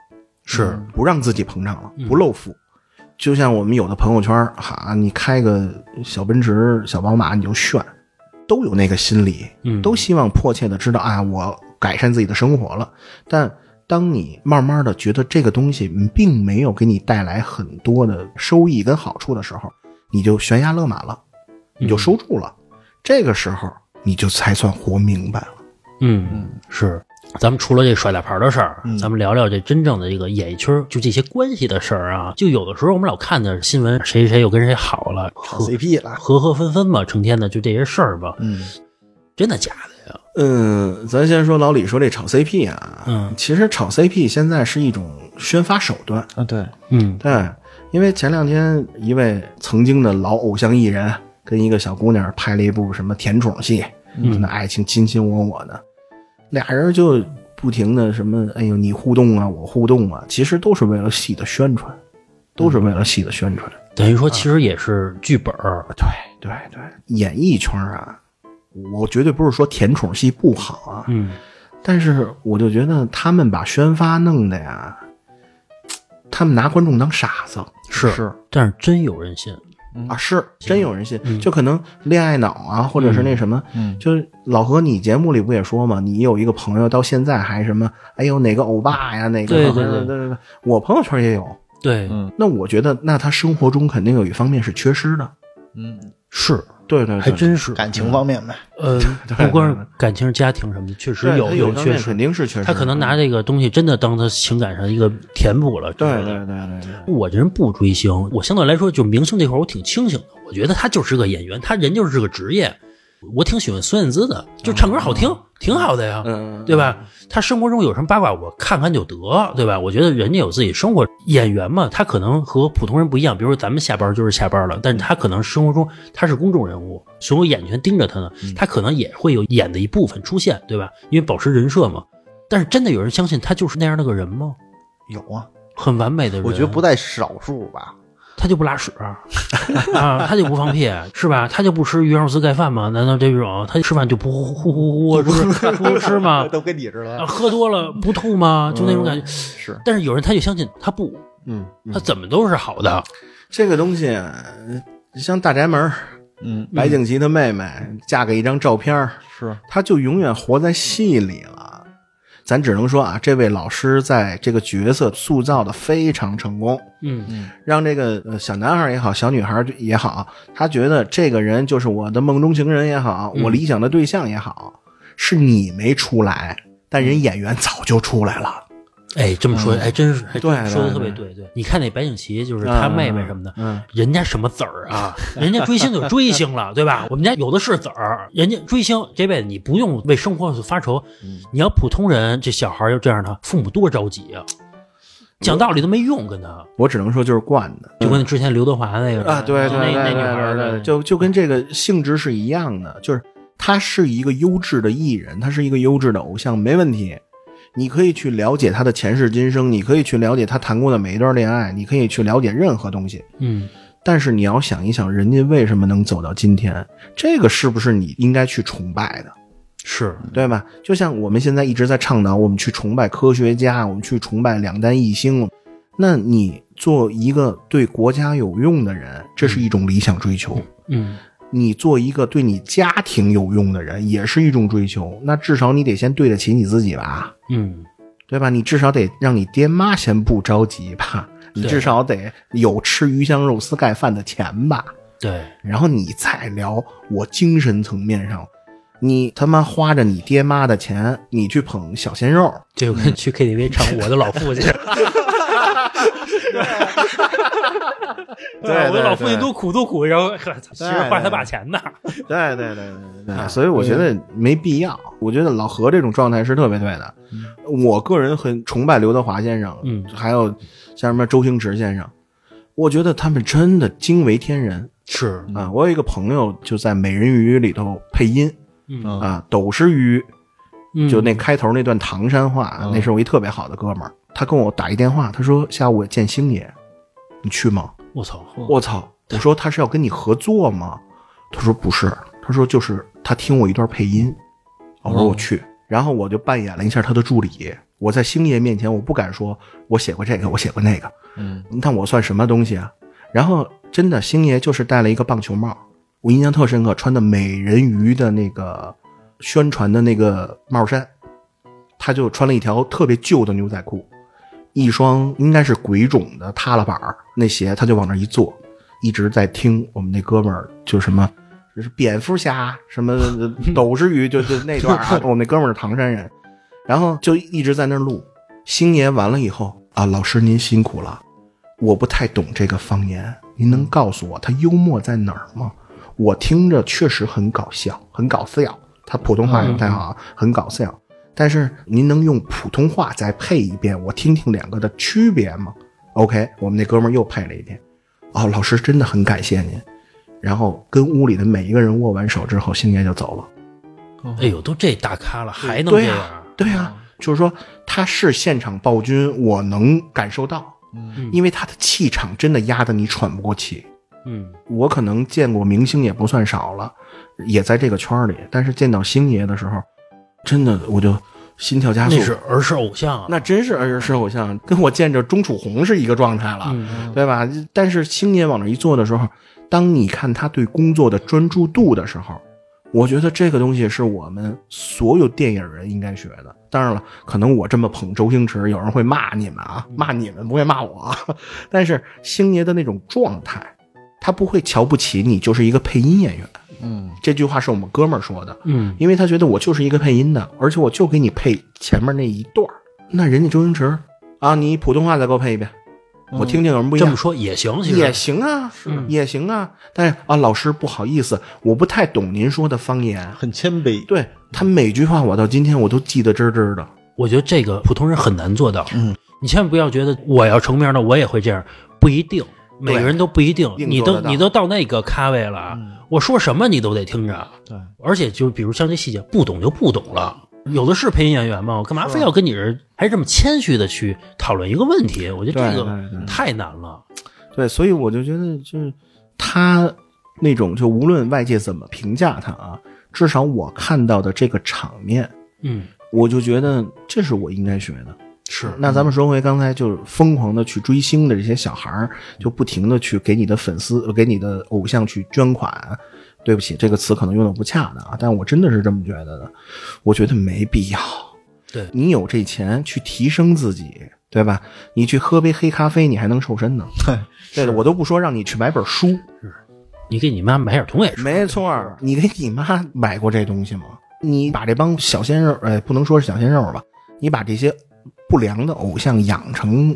是不让自己膨胀了，不露富。就像我们有的朋友圈，哈，你开个小奔驰、小宝马你就炫，都有那个心理，嗯都希望迫切的知道，啊，我改善自己的生活了。但当你慢慢的觉得这个东西并没有给你带来很多的收益跟好处的时候，你就悬崖勒马了，你就收住了。这个时候你就才算活明白了。嗯，是。咱们除了这甩大牌的事儿，咱们聊聊这真正的这个演艺圈，就这些关系的事儿啊。就有的时候我们老看的新闻，谁谁又跟谁好了，炒 CP 了。和和分分嘛，成天的就这些事儿吧。嗯，真的假的呀？嗯，咱先说老李说这炒 CP 啊，嗯其实炒 CP 现在是一种宣发手段，啊，对，嗯对，因为前两天一位曾经的老偶像艺人跟一个小姑娘拍了一部什么甜宠戏，嗯那爱情卿卿我我的，俩人就不停的什么，哎呦你互动啊，我互动啊，其实都是为了戏的宣传，都是为了戏的宣传。等于说其实也是剧本儿。对对对，演艺圈啊，我绝对不是说甜宠戏不好啊，嗯但是我就觉得他们把宣发弄的呀，他们拿观众当傻子。是是，但是真有人信。嗯啊，是真有人信，嗯就可能恋爱脑啊，或者是那什么，嗯就是老何，你节目里不也说吗？你有一个朋友到现在还什么，哎呦哪个欧巴呀，哪个对对对对对对，我朋友圈也有。对，嗯那我觉得，那他生活中肯定有一方面是缺失的。嗯，是，对对，还真是感情方面呗，呃，不光是感情、家庭什么的，确实对有他有一方面缺失肯定是缺失。他可能拿这个东西真的当他情感上一个填补了。对对对对，我这人不追星，我相对来说就明星这块我挺清醒的。我觉得他就是个演员，他人就是个职业。我挺喜欢孙燕姿的，就唱歌好听，挺好的呀，嗯，对吧？他生活中有什么八卦，我看看就得，对吧？我觉得人家有自己生活，演员嘛，他可能和普通人不一样。比如说咱们下班就是下班了，但是他可能生活中他是公众人物，所有眼全盯着他呢，他可能也会有演的一部分出现，对吧？因为保持人设嘛。但是真的有人相信他就是那样的个人吗？有啊，很完美的人，我觉得不在少数吧。他就不拉屎 啊，他就不放屁是吧？他就不吃鱼香肉丝盖饭吗？难道这种他吃饭就不呼呼呼呼是不是不吃吗？都跟你似啊，的，喝多了不吐吗？就那种感觉。是但是有人他就相信他不，嗯，他怎么都是好的。这个东西呃像大宅门，嗯白景琦的妹妹嫁给一张照片是，他就永远活在戏里了。咱只能说啊，这位老师在这个角色塑造的非常成功，嗯。让这个呃小男孩也好，小女孩也好，他觉得这个人就是我的梦中情人也好，嗯。我理想的对象也好，是你没出来，但人演员早就出来了。哎，这么说还真是，还对对说的特别对对对。你看那白景琦，就是他妹妹什么的，嗯，人家什么子儿啊？人家追星就追星了，对吧？我们家有的是子儿，人家追星这辈子你不用为生活发愁。你要普通人，这小孩要这样的，父母多着急啊！讲道理都没用，跟他我只能说就是惯的。就跟之前刘德华那个啊，对对那那对对女孩儿对对，的，就就跟这个性质是一样的，就是他是一个优质的艺人，他是一个优质的偶像，没问题。你可以去了解他的前世今生，你可以去了解他谈过的每一段恋爱，你可以去了解任何东西。嗯但是你要想一想，人家为什么能走到今天，这个是不是你应该去崇拜的？是对吧？就像我们现在一直在倡导，我们去崇拜科学家，我们去崇拜两弹一星。那你做一个对国家有用的人，这是一种理想追求；嗯你做一个对你家庭有用的人，也是一种追求。那至少你得先对得起你自己吧，嗯对吧？你至少得让你爹妈先不着急吧，你至少得有吃鱼香肉丝盖饭的钱吧。对然后你再聊我精神层面上，你他妈花着你爹妈的钱，你去捧小鲜肉，这 就跟去 KTV 唱《我的老父亲》对我的老父亲对多苦多苦，然后呵其实花他爸钱呢。对对对对对，所以我觉得没必要。我觉得老何这种状态是特别对的。我个人很崇拜刘德华先生，嗯还有像什么周星驰先生，我觉得他们真的惊为天人是，啊！我有一个朋友就在《美人鱼》里头配音嗯啊，斗士鱼嗯就那开头那段唐山话，嗯那是我一特别好的哥们儿，他跟我打一电话，他说下午我见星爷，你去吗？我操，我操！我说他是要跟你合作吗？他说不是，他说就是他听我一段配音，我说我去，然后我就扮演了一下他的助理。我在星爷面前，我不敢说我写过这个，我写过那个，嗯，那我算什么东西啊？然后真的，星爷就是戴了一个棒球帽，我印象特深刻，穿的美人鱼的那个宣传的那个帽衫，他就穿了一条特别旧的牛仔裤，一双应该是鬼冢的塌了板那鞋，他就往那一坐，一直在听我们那哥们儿就什么。就是蝙蝠侠什么斗士鱼，就就那段啊，我们那哥们儿是唐山人，然后就一直在那儿录。星爷完了以后啊，老师您辛苦了，我不太懂这个方言，您能告诉我他幽默在哪儿吗？我听着确实很搞笑，很搞笑。他普通话也不太好，啊，很搞笑。但是您能用普通话再配一遍，我听听两个的区别吗？OK，我们那哥们儿又配了一遍。哦，老师真的很感谢您。然后跟屋里的每一个人握完手之后，星爷就走了。哎呦，都这大咖了，还能对呀、这样？对呀、就是说他是现场暴君，我能感受到，嗯因为他的气场真的压得你喘不过气。嗯我可能见过明星也不算少了，也在这个圈里，但是见到星爷的时候，真的我就心跳加速。那是儿时偶像啊，那真是儿时偶像，跟我见着钟楚红是一个状态了，嗯对吧？但是星爷往那一坐的时候，当你看他对工作的专注度的时候，我觉得这个东西是我们所有电影人应该学的。当然了，可能我这么捧周星驰，有人会骂你们啊，骂你们不会骂我。但是星爷的那种状态，他不会瞧不起你，就是一个配音演员。嗯，这句话是我们哥们儿说的，嗯，因为他觉得我就是一个配音的，而且我就给你配前面那一段儿那人家周星驰啊，你普通话再给我配一遍，我听听有什么不一样这么。说也行，也行啊，嗯也行啊。但是啊，老师不好意思，我不太懂您说的方言。很谦卑。对他每句话，我到今天我都记得真真的。我觉得这个普通人很难做到。嗯，你千万不要觉得我要成名了，我也会这样，不一定，每个人都不一定。你都你都到那个咖位了，嗯我说什么你都得听着。对，而且就比如像这细节，不懂就不懂了。有的是配音演员嘛，我干嘛非要跟你这还这么谦虚的去讨论一个问题？我觉得这个太难了。对，所以我就觉得，就是他那种，就无论外界怎么评价他啊，至少我看到的这个场面，嗯，我就觉得这是我应该学的。是那咱们说回刚才，就是疯狂的去追星的这些小孩儿，就不停的去给你的粉丝、呃给你的偶像去捐款。对不起，这个词可能用的不恰当啊，但我真的是这么觉得的。我觉得没必要。对你有这钱去提升自己，对吧？你去喝杯黑咖啡，你还能瘦身呢。对的，我都不说让你去买本书，你给你妈买点东西。没错，你给你妈买过这东西吗？你把这帮小鲜肉，哎，不能说是小鲜肉吧，你把这些不良的偶像养成，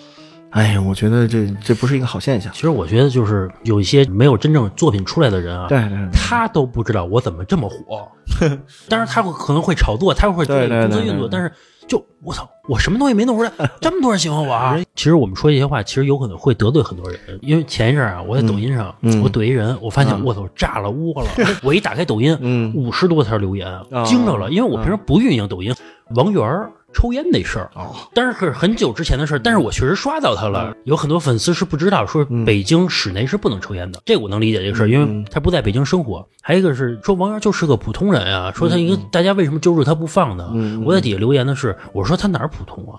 哎呀，我觉得这这不是一个好现象。其实我觉得就是有一些没有真正作品出来的人啊，对对对，他都不知道我怎么这么火。当然，他会可能会炒作，他会做运作，但是就我操，我什么东西没弄出来，这么多人喜欢我啊！其实我们说这些话，其实有可能会得罪很多人，因为前一阵儿啊，我在抖音上，嗯。我怼一人，我发现嗯。我操炸了窝了，我一打开抖音，嗯。五十多条留言，哦。惊着了，因为我平时不运营抖音，王源儿抽烟那事儿。啊，但是是很久之前的事儿，但是我确实刷到他了。有很多粉丝是不知道，说嗯北京室内是不能抽烟的，这我能理解这个事儿，因为他不在北京生活。还有一个是说王源就是个普通人啊，说他一个大家为什么揪住他不放呢？嗯我在底下留言的是，我说他哪儿普通啊？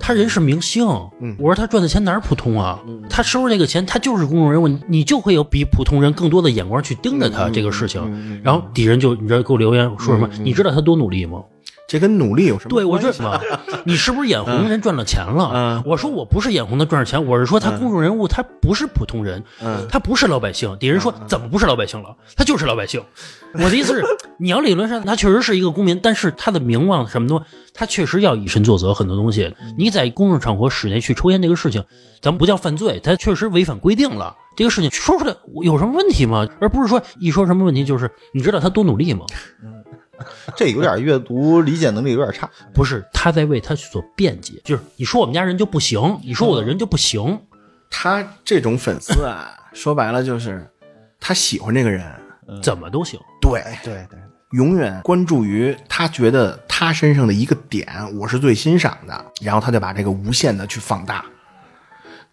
他人是明星，嗯我说他赚的钱哪儿普通啊？他收入这个钱，他就是公众人物，你就会有比普通人更多的眼光去盯着他这个事情。嗯然后底下人就你知道给我留言说什么？你知道他多努力吗？这跟努力有什么对，我关系这你是不是眼红人赚了钱了？嗯我说我不是眼红他赚了钱，我是说他公众人物，他不是普通人，嗯他不是老百姓。底下人说怎么不是老百姓了？他就是老百姓。我的意思是，你要理论上他确实是一个公民，但是他的名望什么东西，他确实要以身作则。很多东西，你在公众场合室内去抽烟这个事情，咱们不叫犯罪，他确实违反规定了。这个事情说出来有什么问题吗？而不是说一说什么问题就是你知道他多努力吗？这有点阅读理解能力有点差。不是他在为他所辩解，就是你说我们家人就不行，你说我的人就不行，他这种粉丝啊，说白了就是他喜欢这个人，怎么都行。对，对对，永远关注于他觉得他身上的一个点，我是最欣赏的，然后他就把这个无限的去放大。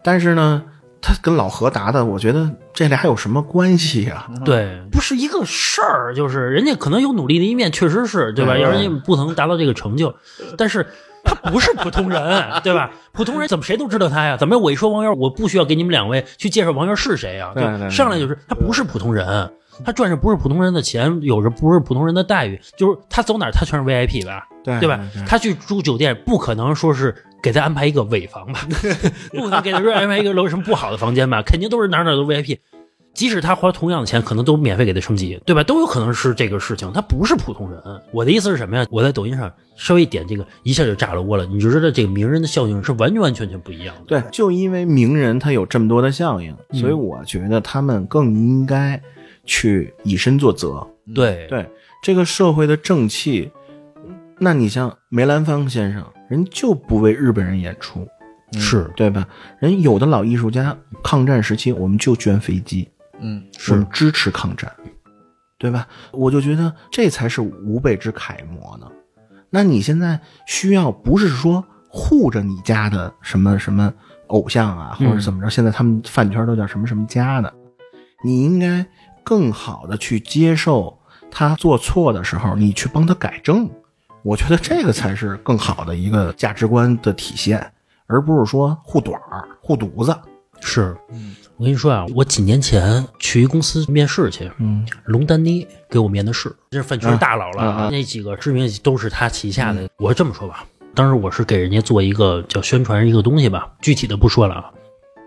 但是呢，他跟老何答的，我觉得这俩有什么关系啊？对，不是一个事儿，就是人家可能有努力的一面，确实是对吧？对要人家不能达到这个成就，但是他不是普通人，对吧？普通人怎么谁都知道他呀？怎么我一说王源，我不需要给你们两位去介绍王源是谁呀？就对对对上来就是他不是普通人。他赚着不是普通人的钱，有着不是普通人的待遇，就是他走哪儿他全是 VIP 吧，对对吧？他去住酒店，不可能说是给他安排一个尾房吧，不可能给他说安排一个楼什么不好的房间吧，肯定都是哪哪儿都 VIP。即使他花同样的钱，可能都免费给他升级，对吧？都有可能是这个事情，他不是普通人。我的意思是什么呀？我在抖音上稍微点这个，一下就炸了窝了。你就知道这个名人的效应是完完全全不一样的。对，就因为名人他有这么多的效应，嗯所以我觉得他们更应该去以身作则。对对这个社会的正气，那你像梅兰芳先生，人就不为日本人演出，是对吧？人有的老艺术家，抗战时期我们就捐飞机，嗯，我们支持抗战，对吧？我就觉得这才是吾辈之楷模呢。那你现在需要不是说护着你家的什么什么偶像啊，或者怎么着？现在他们饭圈都叫什么什么家的，你应该更好的去接受他做错的时候，你去帮他改正。我觉得这个才是更好的一个价值观的体现，而不是说护短儿、护犊子。是嗯我跟你说啊，我几年前去一公司面试去，嗯龙丹妮给我面的试，这是饭圈大佬了，啊那几个知名都是他旗下的。我这么说吧，当时我是给人家做一个叫宣传一个东西吧，具体的不说了啊。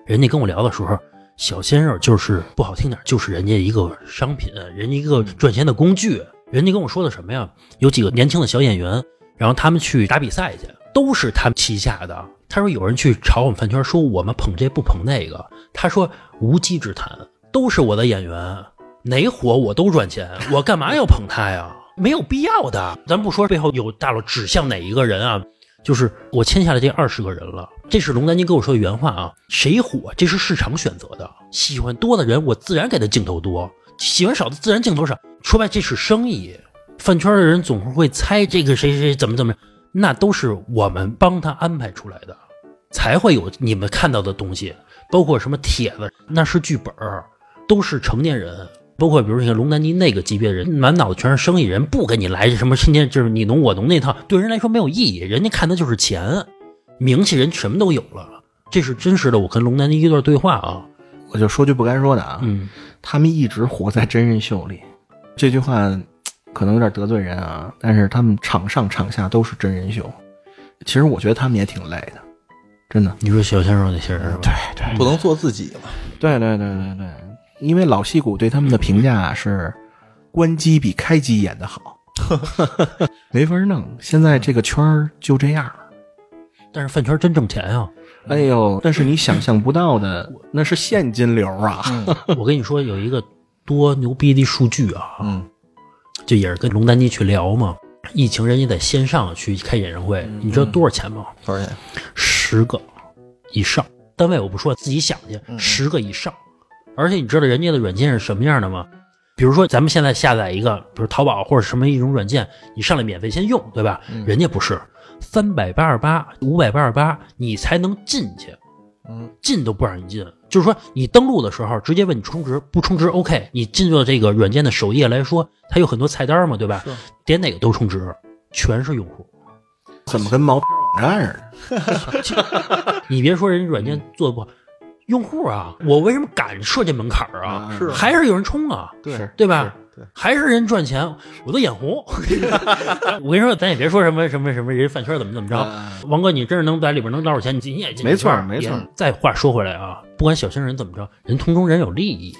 人家跟我聊的时候，小鲜肉就是不好听点，就是人家一个商品，人家一个赚钱的工具。人家跟我说的什么呀？有几个年轻的小演员，然后他们去打比赛去，都是他们旗下的。他说有人去炒我们饭圈，说我们捧这不捧那个。他说无稽之谈，都是我的演员，哪火我都赚钱，我干嘛要捧他呀？没有必要的。咱不说背后有大佬指向哪一个人啊，就是我签下来这二十个人了，这是龙丹妮跟我说的原话啊。谁火，这是市场选择的，喜欢多的人，我自然给他镜头多；喜欢少的，自然镜头少。说白，这是生意。饭圈的人总是会猜这个谁谁谁怎么怎么，那都是我们帮他安排出来的，才会有你们看到的东西，包括什么帖子，那是剧本儿，都是成年人。包括比如你看龙丹妮那个级别的人，满脑子全是生意人，不跟你来什么天天就是你侬我侬那套，对人来说没有意义，人家看的就是钱，名气人什么都有了。这是真实的，我跟龙丹妮一段对话啊，我就说句不该说的啊，嗯，他们一直活在真人秀里，这句话可能有点得罪人啊，但是他们场上场下都是真人秀。其实我觉得他们也挺累的，真的。你说小鲜肉那些人是吧？对对不能做自己嘛。对对对对对，因为老戏骨对他们的评价是关机比开机演的好，没法弄。现在这个圈儿就这样。但是饭圈真挣钱啊！哎呦，但是你想象不到的，那是现金流啊！我跟你说，有一个多牛逼的数据啊，嗯，就也是跟龙丹妮去聊嘛。疫情人家在线上去开演唱会，你知道多少钱吗？多少钱？十个以上，单位我不说，自己想去，十个以上。而且你知道人家的软件是什么样的吗？比如说咱们现在下载一个，比如淘宝或者什么一种软件，你上来免费先用，对吧？人家不是三百八十八、五百八十八，你才能进去。嗯，进都不让你进，就是说你登录的时候直接问你充值，不充值 OK，你进入这个软件的首页来说，它有很多菜单嘛，对吧？点哪个都充值，全是用户。怎么跟毛片网站似的？你别说人家软件做的不好，用户啊，我为什么敢设这门槛儿啊？是还是有人冲啊，对对吧？对，还是人赚钱，我都眼红。我跟你说，咱也别说什么什么什么人饭圈怎么怎么着，王哥，你真是能在里边能捞着钱，你你也进没错没错再话说回来啊，不管小鲜人怎么着，人通中人有利益，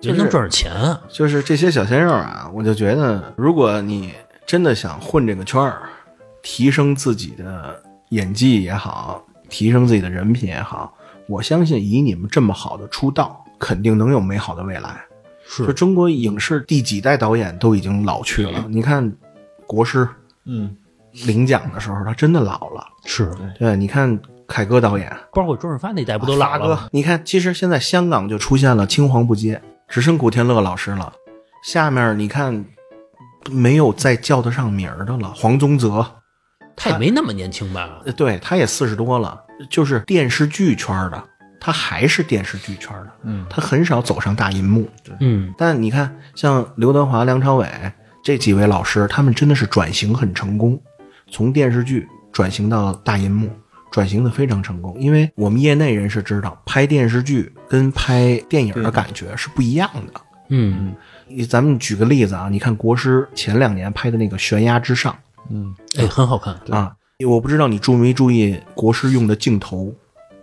人能赚着钱。啊就是这些小鲜肉啊，我就觉得，如果你真的想混这个圈儿，提升自己的演技也好，提升自己的人品也好，我相信以你们这么好的出道，肯定能有美好的未来。是就中国影视第几代导演都已经老去了，你看国师嗯，领奖的时候，他真的老了。是，对，你看凯歌导演，包括周润发那代不都老发了吗？哥，你看，其实现在香港就出现了青黄不接，只剩古天乐老师了。下面你看，没有再叫得上名儿的了。黄宗泽，他也没那么年轻吧？呃对，他也四十多了，就是电视剧圈的，他还是电视剧圈的，嗯，他很少走上大银幕。嗯，但你看，像刘德华、梁朝伟这几位老师，他们真的是转型很成功，从电视剧转型到大银幕，转型的非常成功。因为我们业内人士知道，拍电视剧跟拍电影的感觉是不一样的。嗯，咱们举个例子啊，你看国师前两年拍的那个《悬崖之上嗯哎，很好看。》啊，我不知道你注没注意国师用的镜头，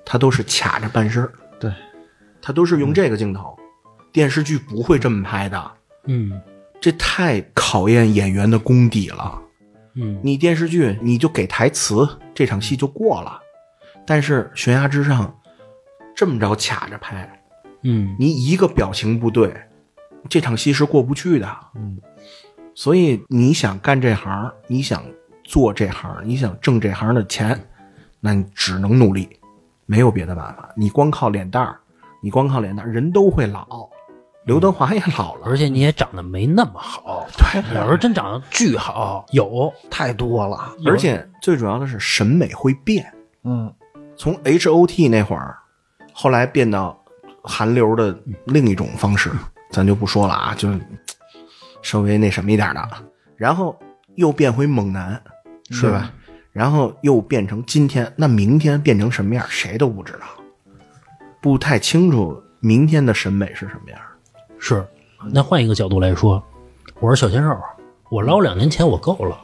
他都是卡着半身儿对，他都是用这个镜头，电视剧不会这么拍的。嗯这太考验演员的功底了。嗯，你电视剧你就给台词，这场戏就过了。但是悬崖之上，这么着卡着拍，嗯你一个表情不对，这场戏是过不去的。嗯，所以你想干这行，你想做这行，你想挣这行的钱，那你只能努力，没有别的办法。你光靠脸蛋儿，你光靠脸蛋儿，人都会老。刘德华也老了，而且你也长得没那么好。对，要是真长得巨好，有太多了。而且最主要的是审美会变。嗯，从 H O T 那会儿，后来变到韩流的另一种方式，咱就不说了啊，就稍微那什么一点的，然后又变回猛男，是吧？然后又变成今天，那明天变成什么样，谁都不知道。不太清楚明天的审美是什么样。是。那换一个角度来说，我是小鲜肉，我捞两年钱我够了，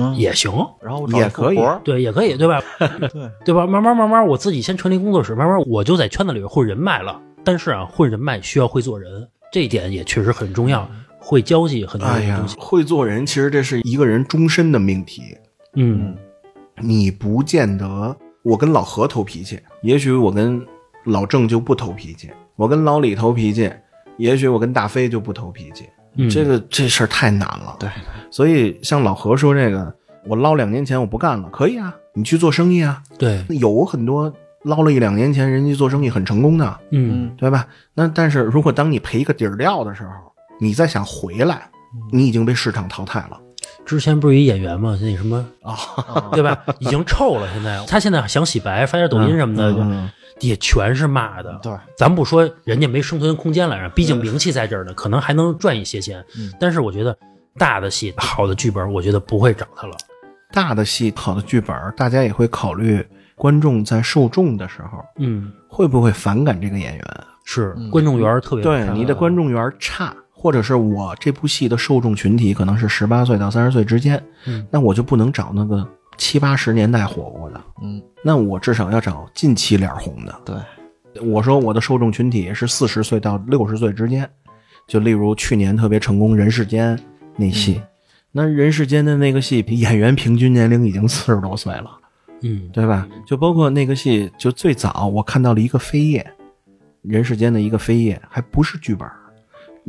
嗯也行。然后也可以对，也可以，对吧？对对吧？慢慢慢慢，我自己先成立工作室，慢慢我就在圈子里混人脉了。但是啊，混人脉需要会做人，这一点也确实很重要，会交际很多哎呀东西。，会做人，其实这是一个人终身的命题。嗯你不见得，我跟老何投脾气，也许我跟老郑就不投脾气；我跟老李投脾气，也许我跟大飞就不投脾气。嗯，这个这事儿太难了。对，所以像老何说这个，我捞两年前我不干了，可以啊，你去做生意啊。对，有很多捞了一两年前，人家做生意很成功的，嗯对吧？那但是如果当你赔一个底儿掉的时候，你再想回来，你已经被市场淘汰了。之前不是一演员吗？那什么啊，对吧？已经臭了，现在他现在想洗白，发点抖音什么的，嗯也全是骂的。对，咱不说人家没生存空间了，毕竟名气在这儿呢，可能还能赚一些钱。但是我觉得大的戏、好的剧本，我觉得不会找他了。大的戏、好的剧本，大家也会考虑观众在受众的时候嗯，会不会反感这个演员。是观众缘特别差对你的观众缘差，或者是我这部戏的受众群体可能是十八岁到三十岁之间，嗯那我就不能找那个七八十年代火过的，嗯，那我至少要找近期脸红的。对，我说我的受众群体是四十岁到六十岁之间，就例如去年特别成功《人世间》那戏，那《人世间》的那个戏，演员平均年龄已经四十多岁了，嗯对吧？就包括那个戏，就最早我看到了一个飞页，《人世间》的一个飞页，还不是剧本，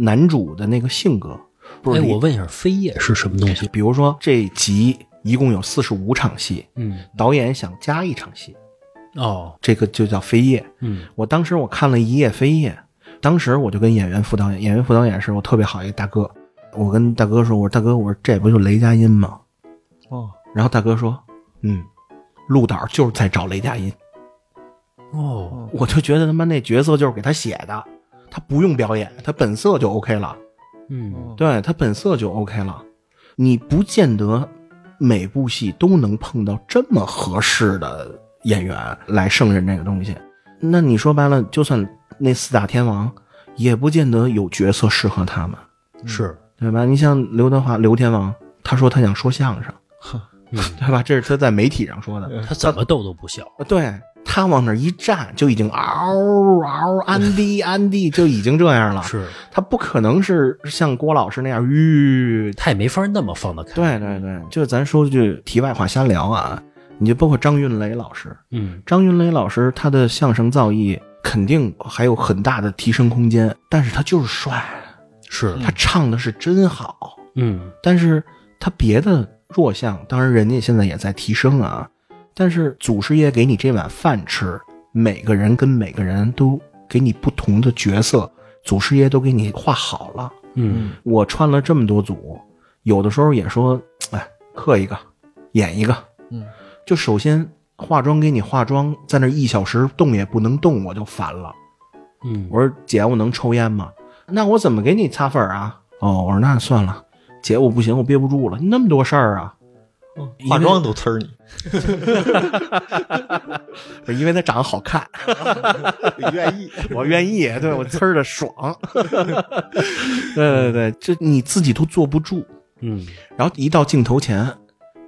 男主的那个性格，不哎，是我问一下，飞页是什么东西？比如说这集一共有四十五场戏，嗯，导演想加一场戏，哦，这个就叫飞页。嗯。我当时我看了一页飞页，当时我就跟演员副导演，演员副导演是我特别好一个大哥，我跟大哥说，我说大哥，我说这不就雷佳音吗？哦，然后大哥说，嗯，陆导就是在找雷佳音，哦，我就觉得他妈那角色就是给他写的，他不用表演，他本色就 OK 了，嗯对他本色就 OK 了，你不见得每部戏都能碰到这么合适的演员来胜任这个东西。那你说白了，就算那四大天王，也不见得有角色适合他们，是，对吧？你像刘德华，刘天王，他说他想说相声，嗯，对吧？这是他在媒体上说的。他怎么逗都不笑。对他往那儿一站，就已经嗷嗷安迪 安迪，就已经这样了。是，他不可能是像郭老师那样，吁。他也没法那么放得开。对对对，就咱说句题外话瞎聊啊，你就包括张云雷老师，嗯张云雷老师他的相声造诣肯定还有很大的提升空间，但是他就是帅，是，他唱的是真好，嗯但是他别的弱项，当然人家现在也在提升啊，但是祖师爷给你这碗饭吃，每个人跟每个人都给你不同的角色，祖师爷都给你画好了。嗯我穿了这么多组，有的时候也说，哎，刻一个，演一个，嗯，就首先化妆给你化妆，在那一小时动也不能动，我就烦了。嗯，我说姐，我能抽烟吗？那我怎么给你擦粉啊？哦，我说那算了，姐我不行，我憋不住了，那么多事儿啊。化妆都呲儿你，不 是因为他长得好看，愿意。我愿意，对我呲儿的爽。对对对，这你自己都坐不住。嗯然后一到镜头前，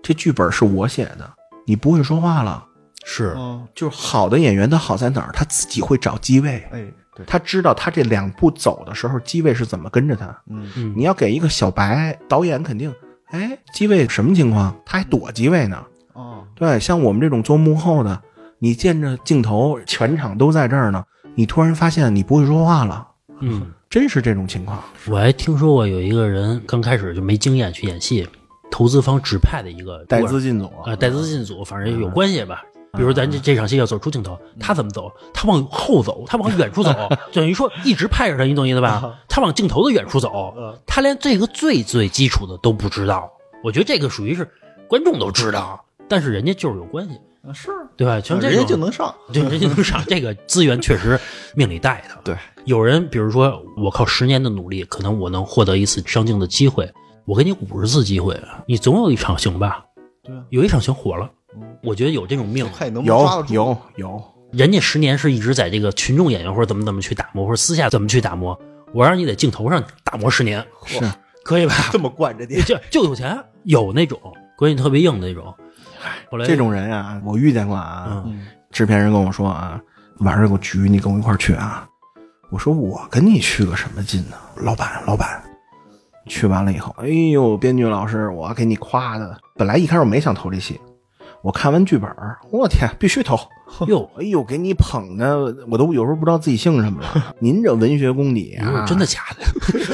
这剧本是我写的，你不会说话了。是，嗯，就是好的演员，他好在哪儿？他自己会找机位，哎，对，他知道他这两步走的时候，机位是怎么跟着他。嗯，嗯你要给一个小白导演，肯定，哎，机位什么情况？他还躲机位呢。哦，对，像我们这种做幕后的，你见着镜头，全场都在这儿呢，你突然发现你不会说话了，嗯，真是这种情况。我还听说过有一个人刚开始就没经验去演戏，投资方指派的一个带资进组啊，带资进组，反正有关系吧。比如咱这这场戏要走出镜头，他怎么走？他往后走，他往远处走，等于说一直拍着他，你懂意思吧？他往镜头的远处走，他连这个最最基础的都不知道。我觉得这个属于是观众都知道，但是人家就是有关系，是，对吧？像这人家就能上。对，人家能上 这个资源确实命里带的。对，有人比如说我靠十年的努力，可能我能获得一次上镜的机会，我给你五十次机会，你总有一场行吧？对啊有一场行火了。我觉得有这种命，看你能不能抓得住。有有有，人家十年是一直在这个群众演员或者怎么怎么去打磨，或者私下怎么去打磨，我让你在镜头上打磨十年，是可以吧？这么惯着你，就就有钱，有那种关系特别硬的那种。后来这种人呀，我遇见过啊。嗯制片人跟我说啊，晚上有个局，你跟我一块儿去啊。我说我跟你去个什么劲呢？老板，老板。去完了以后，哎呦，编剧老师，我给你夸的。本来一开始我没想投这戏，我看完剧本儿，我天，必须投。哟，哎呦，给你捧的，我都有时候不知道自己姓什么了。您这文学功底啊，哟真的假的？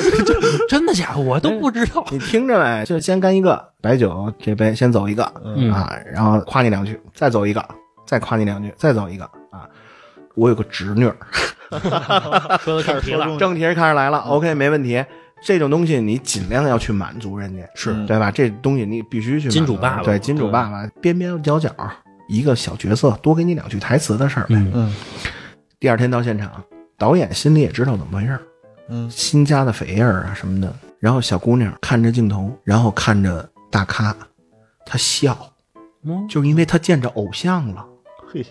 真的假的？我都不知道。你听着没？就先干一个白酒，这杯先走一个、嗯啊，然后夸你两句，再走一个，再夸你两句，再走一个啊。我有个侄女儿，说的正题了，正题开始来了，OK，没问题。这种东西你尽量要去满足人家，是对吧？这东西你必须去金主爸爸对金主爸爸边边角角一个小角色，多给你两句台词的事儿呗。嗯嗯第二天到现场，导演心里也知道怎么回事儿，嗯新加的扉页儿啊什么的。然后小姑娘看着镜头，然后看着大咖，她笑，嗯，就因为她见着偶像了，嘿，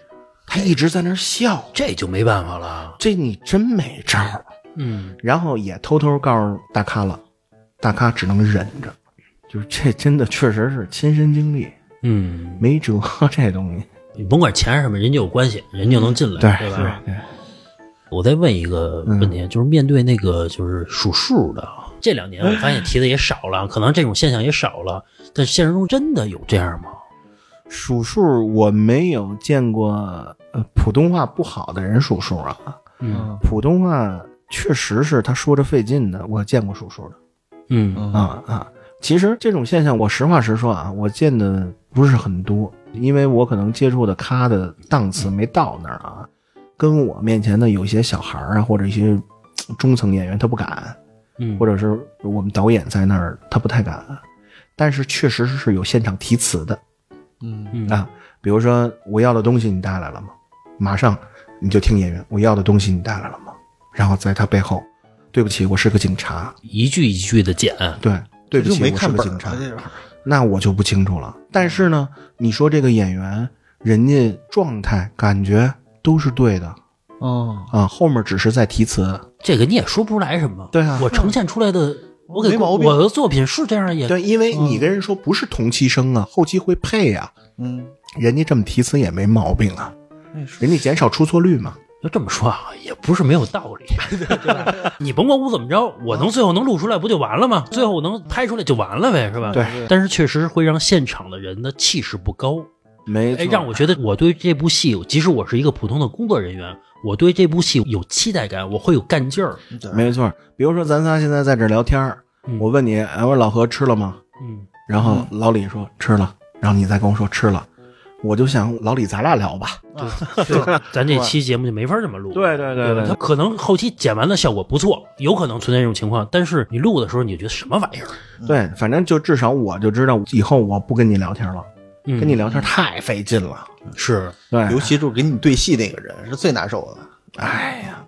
她一直在那儿笑。这就没办法了。这你真没招儿。嗯，然后也偷偷告诉大咖了，大咖只能忍着，就是这真的确实是亲身经历，嗯，没辙这东西。你甭管钱是什么，人家有关系，人就能进来，对吧？对，我再问一个问题，就是面对那个就是数数的，这两年我发现提的也少了，可能这种现象也少了，但现实中真的有这样吗？数数我没有见过，呃，普通话不好的人数数啊，嗯。普通话确实是他说着费劲的，我见过数数的嗯啊啊。其实这种现象，我实话实说啊，我见的不是很多，因为我可能接触的咖的档次没到那儿啊。跟我面前的有一些小孩儿啊，或者一些中层演员，他不敢，嗯，或者是我们导演在那儿，他不太敢。但是确实是有现场提词的嗯嗯啊，比如说我要的东西你带来了吗？马上你就听演员，我要的东西你带来了吗？然后在他背后，对不起，我是个警察，一句一句的剪，对，对不起，我是个警察。那我就不清楚了。但是呢，你说这个演员，人家状态感觉都是对的。哦，啊，后面只是在提词，这个你也说不出来什么。对啊。我呈现出来的，我给没毛病。我的作品是这样，也对，因为你跟人说不是同期声啊，后期会配啊，嗯，人家这么提词也没毛病啊，那是。人家减少出错率嘛。要这么说啊，也不是没有道理，对吧？你甭管我怎么着，我能最后能录出来不就完了吗？最后我能拍出来就完了呗，是吧？对。但是确实会让现场的人的气势不高，没哎，让我觉得我对这部戏，即使我是一个普通的工作人员，我对这部戏有期待感，我会有干劲儿。没错。比如说咱仨现在在这儿聊天儿嗯我问你，哎，我说老何吃了吗？嗯，然后老李说吃了，然后你再跟我说吃了，我就想老李咱俩聊 吧。咱这期节目就没法这么录。对对对对他可能后期剪完的效果不错，有可能存在这种情况，但是你录的时候你就觉得什么玩意儿？对，反正就至少我就知道以后我不跟你聊天了，嗯跟你聊天太费劲了。是对，尤其就是给你对戏那个人是最难受的。哎呀，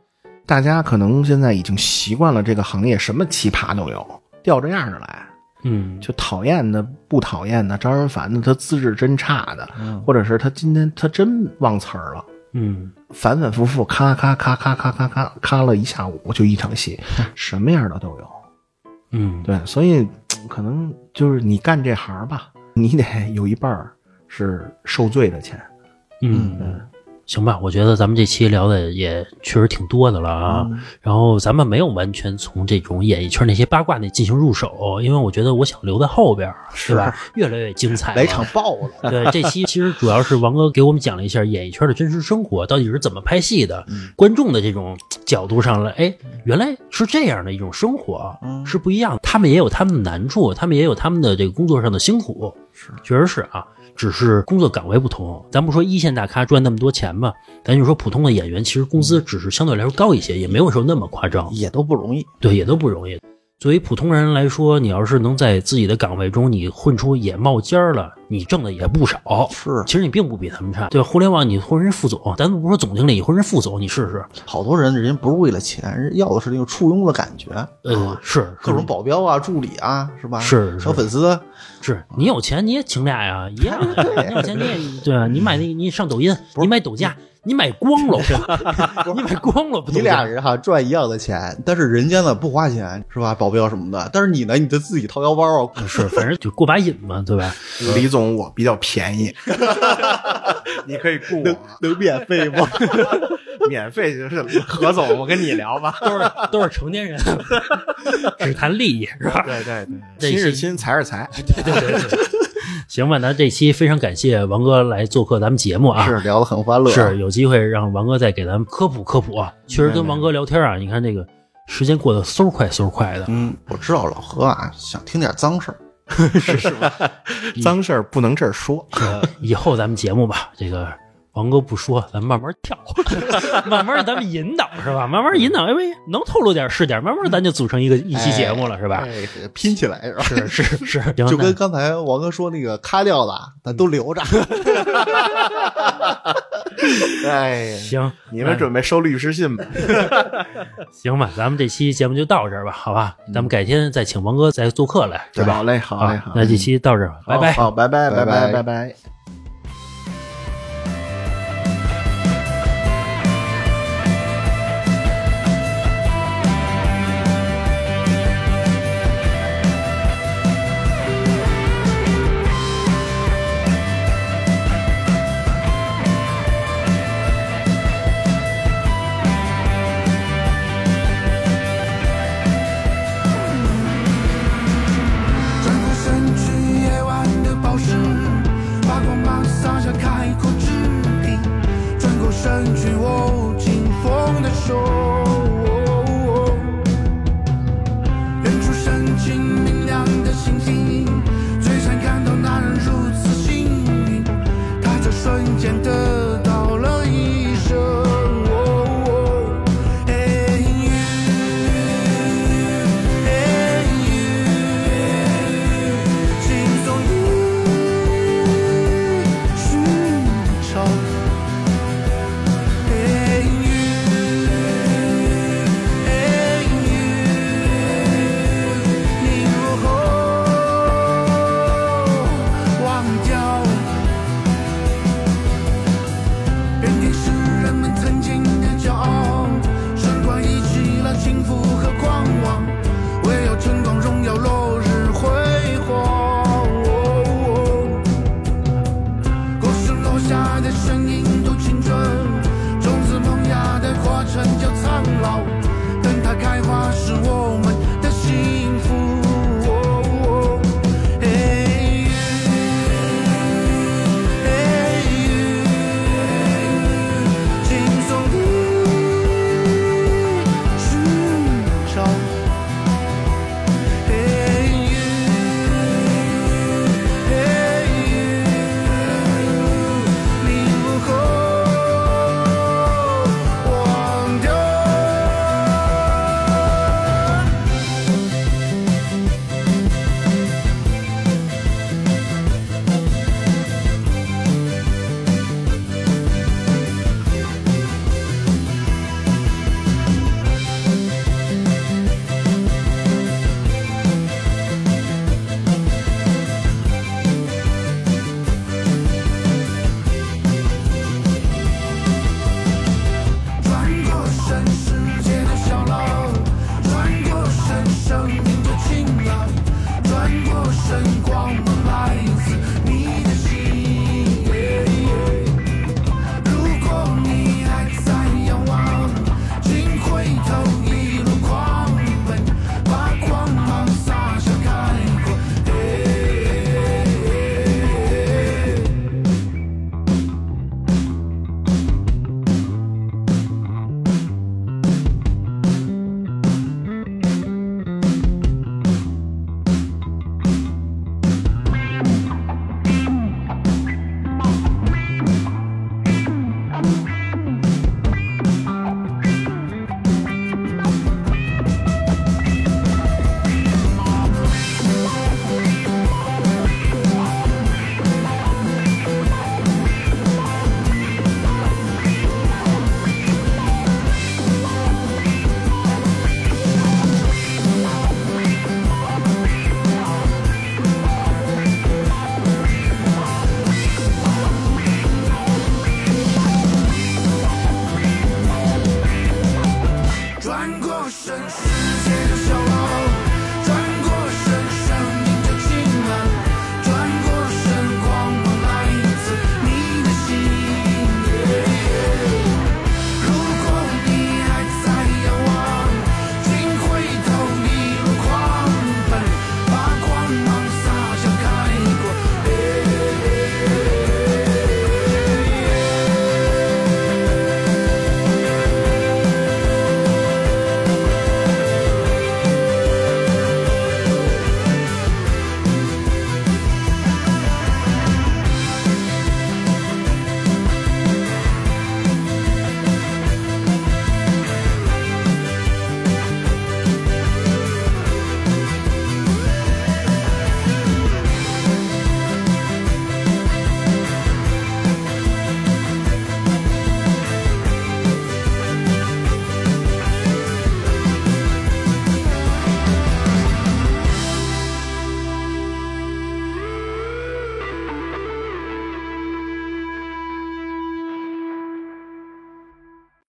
大家可能现在已经习惯了这个行业，什么奇葩都有，吊着样的来。嗯，就讨厌的、不讨厌的、招人烦的，他资质真差的，或者是他今天他真忘词儿了，嗯反反复复咔咔咔咔咔咔咔咔了一下午，就一场戏，什么样的都有。嗯，对，所以可能就是你干这行吧，你得有一半儿是受罪的钱。嗯，行吧，我觉得咱们这期聊的也确实挺多的了啊。嗯然后咱们没有完全从这种演艺圈那些八卦那进行入手，因为我觉得我想留在后边，是吧？越来越精彩了。来场爆了，对，这期其实主要是王哥给我们讲了一下演艺圈的真实生活到底是怎么拍戏的，观众的这种角度上来，哎，原来是这样的一种生活，是不一样的。他们也有他们的难处，他们也有他们的这个工作上的辛苦，是，确实是啊。只是工作岗位不同，咱不说一线大咖赚那么多钱吧，咱就说普通的演员，其实工资只是相对来说高一些，也没有说那么夸张。也都不容易。对，也都不容易。作为普通人来说，你要是能在自己的岗位中你混出眼冒尖儿了，你挣的也不少。是其实你并不比他们差。对，互联网你混人副总，咱不说总经理，你混人副总，你试试。好多人人家不是为了钱，人要的是那个簇拥的感觉，嗯，是各种保镖啊、助理啊，是吧？是是小粉丝，是你有钱你也请俩呀，一样的。你有钱你也对啊，你买那你上抖音，你买抖加，你买光了吧？你买光了你？俩人哈赚一样的钱，但是人家呢不花钱是吧？保镖什么的，但是你呢，你得自己掏腰包啊。是，反正就过把瘾嘛，对吧？李总，我比较便宜，你可以雇我，能免费吗？免费就是何总，我跟你聊吧。都是都是成年人，只谈利益是吧？对对对，亲是亲，财是财，对对对对。行吧，那这期非常感谢王哥来做客咱们节目啊。是聊得很欢乐，是有机会让王哥再给咱们科普科普啊。确实跟王哥聊天啊，你看这个时间过得嗖快嗖快的。嗯，我知道老何啊想听点脏事儿 脏事儿不能这儿说。以后咱们节目吧，这个王哥不说，咱慢慢跳，慢慢咱们引导是吧？慢慢引导，哎喂，能透露点是点，慢慢咱就组成一个一期节目了是吧？哎，拼起来是吧？是是是，行就跟刚才王哥说那个咖料的，咱都留着。哎，行，你们准备收律师信吧？行吧，咱们这期节目就到这儿吧，好吧？咱们改天再请王哥再做客来，是吧？好嘞，好嘞，好。那这期到这儿吧，拜拜。好，拜拜拜拜，拜拜。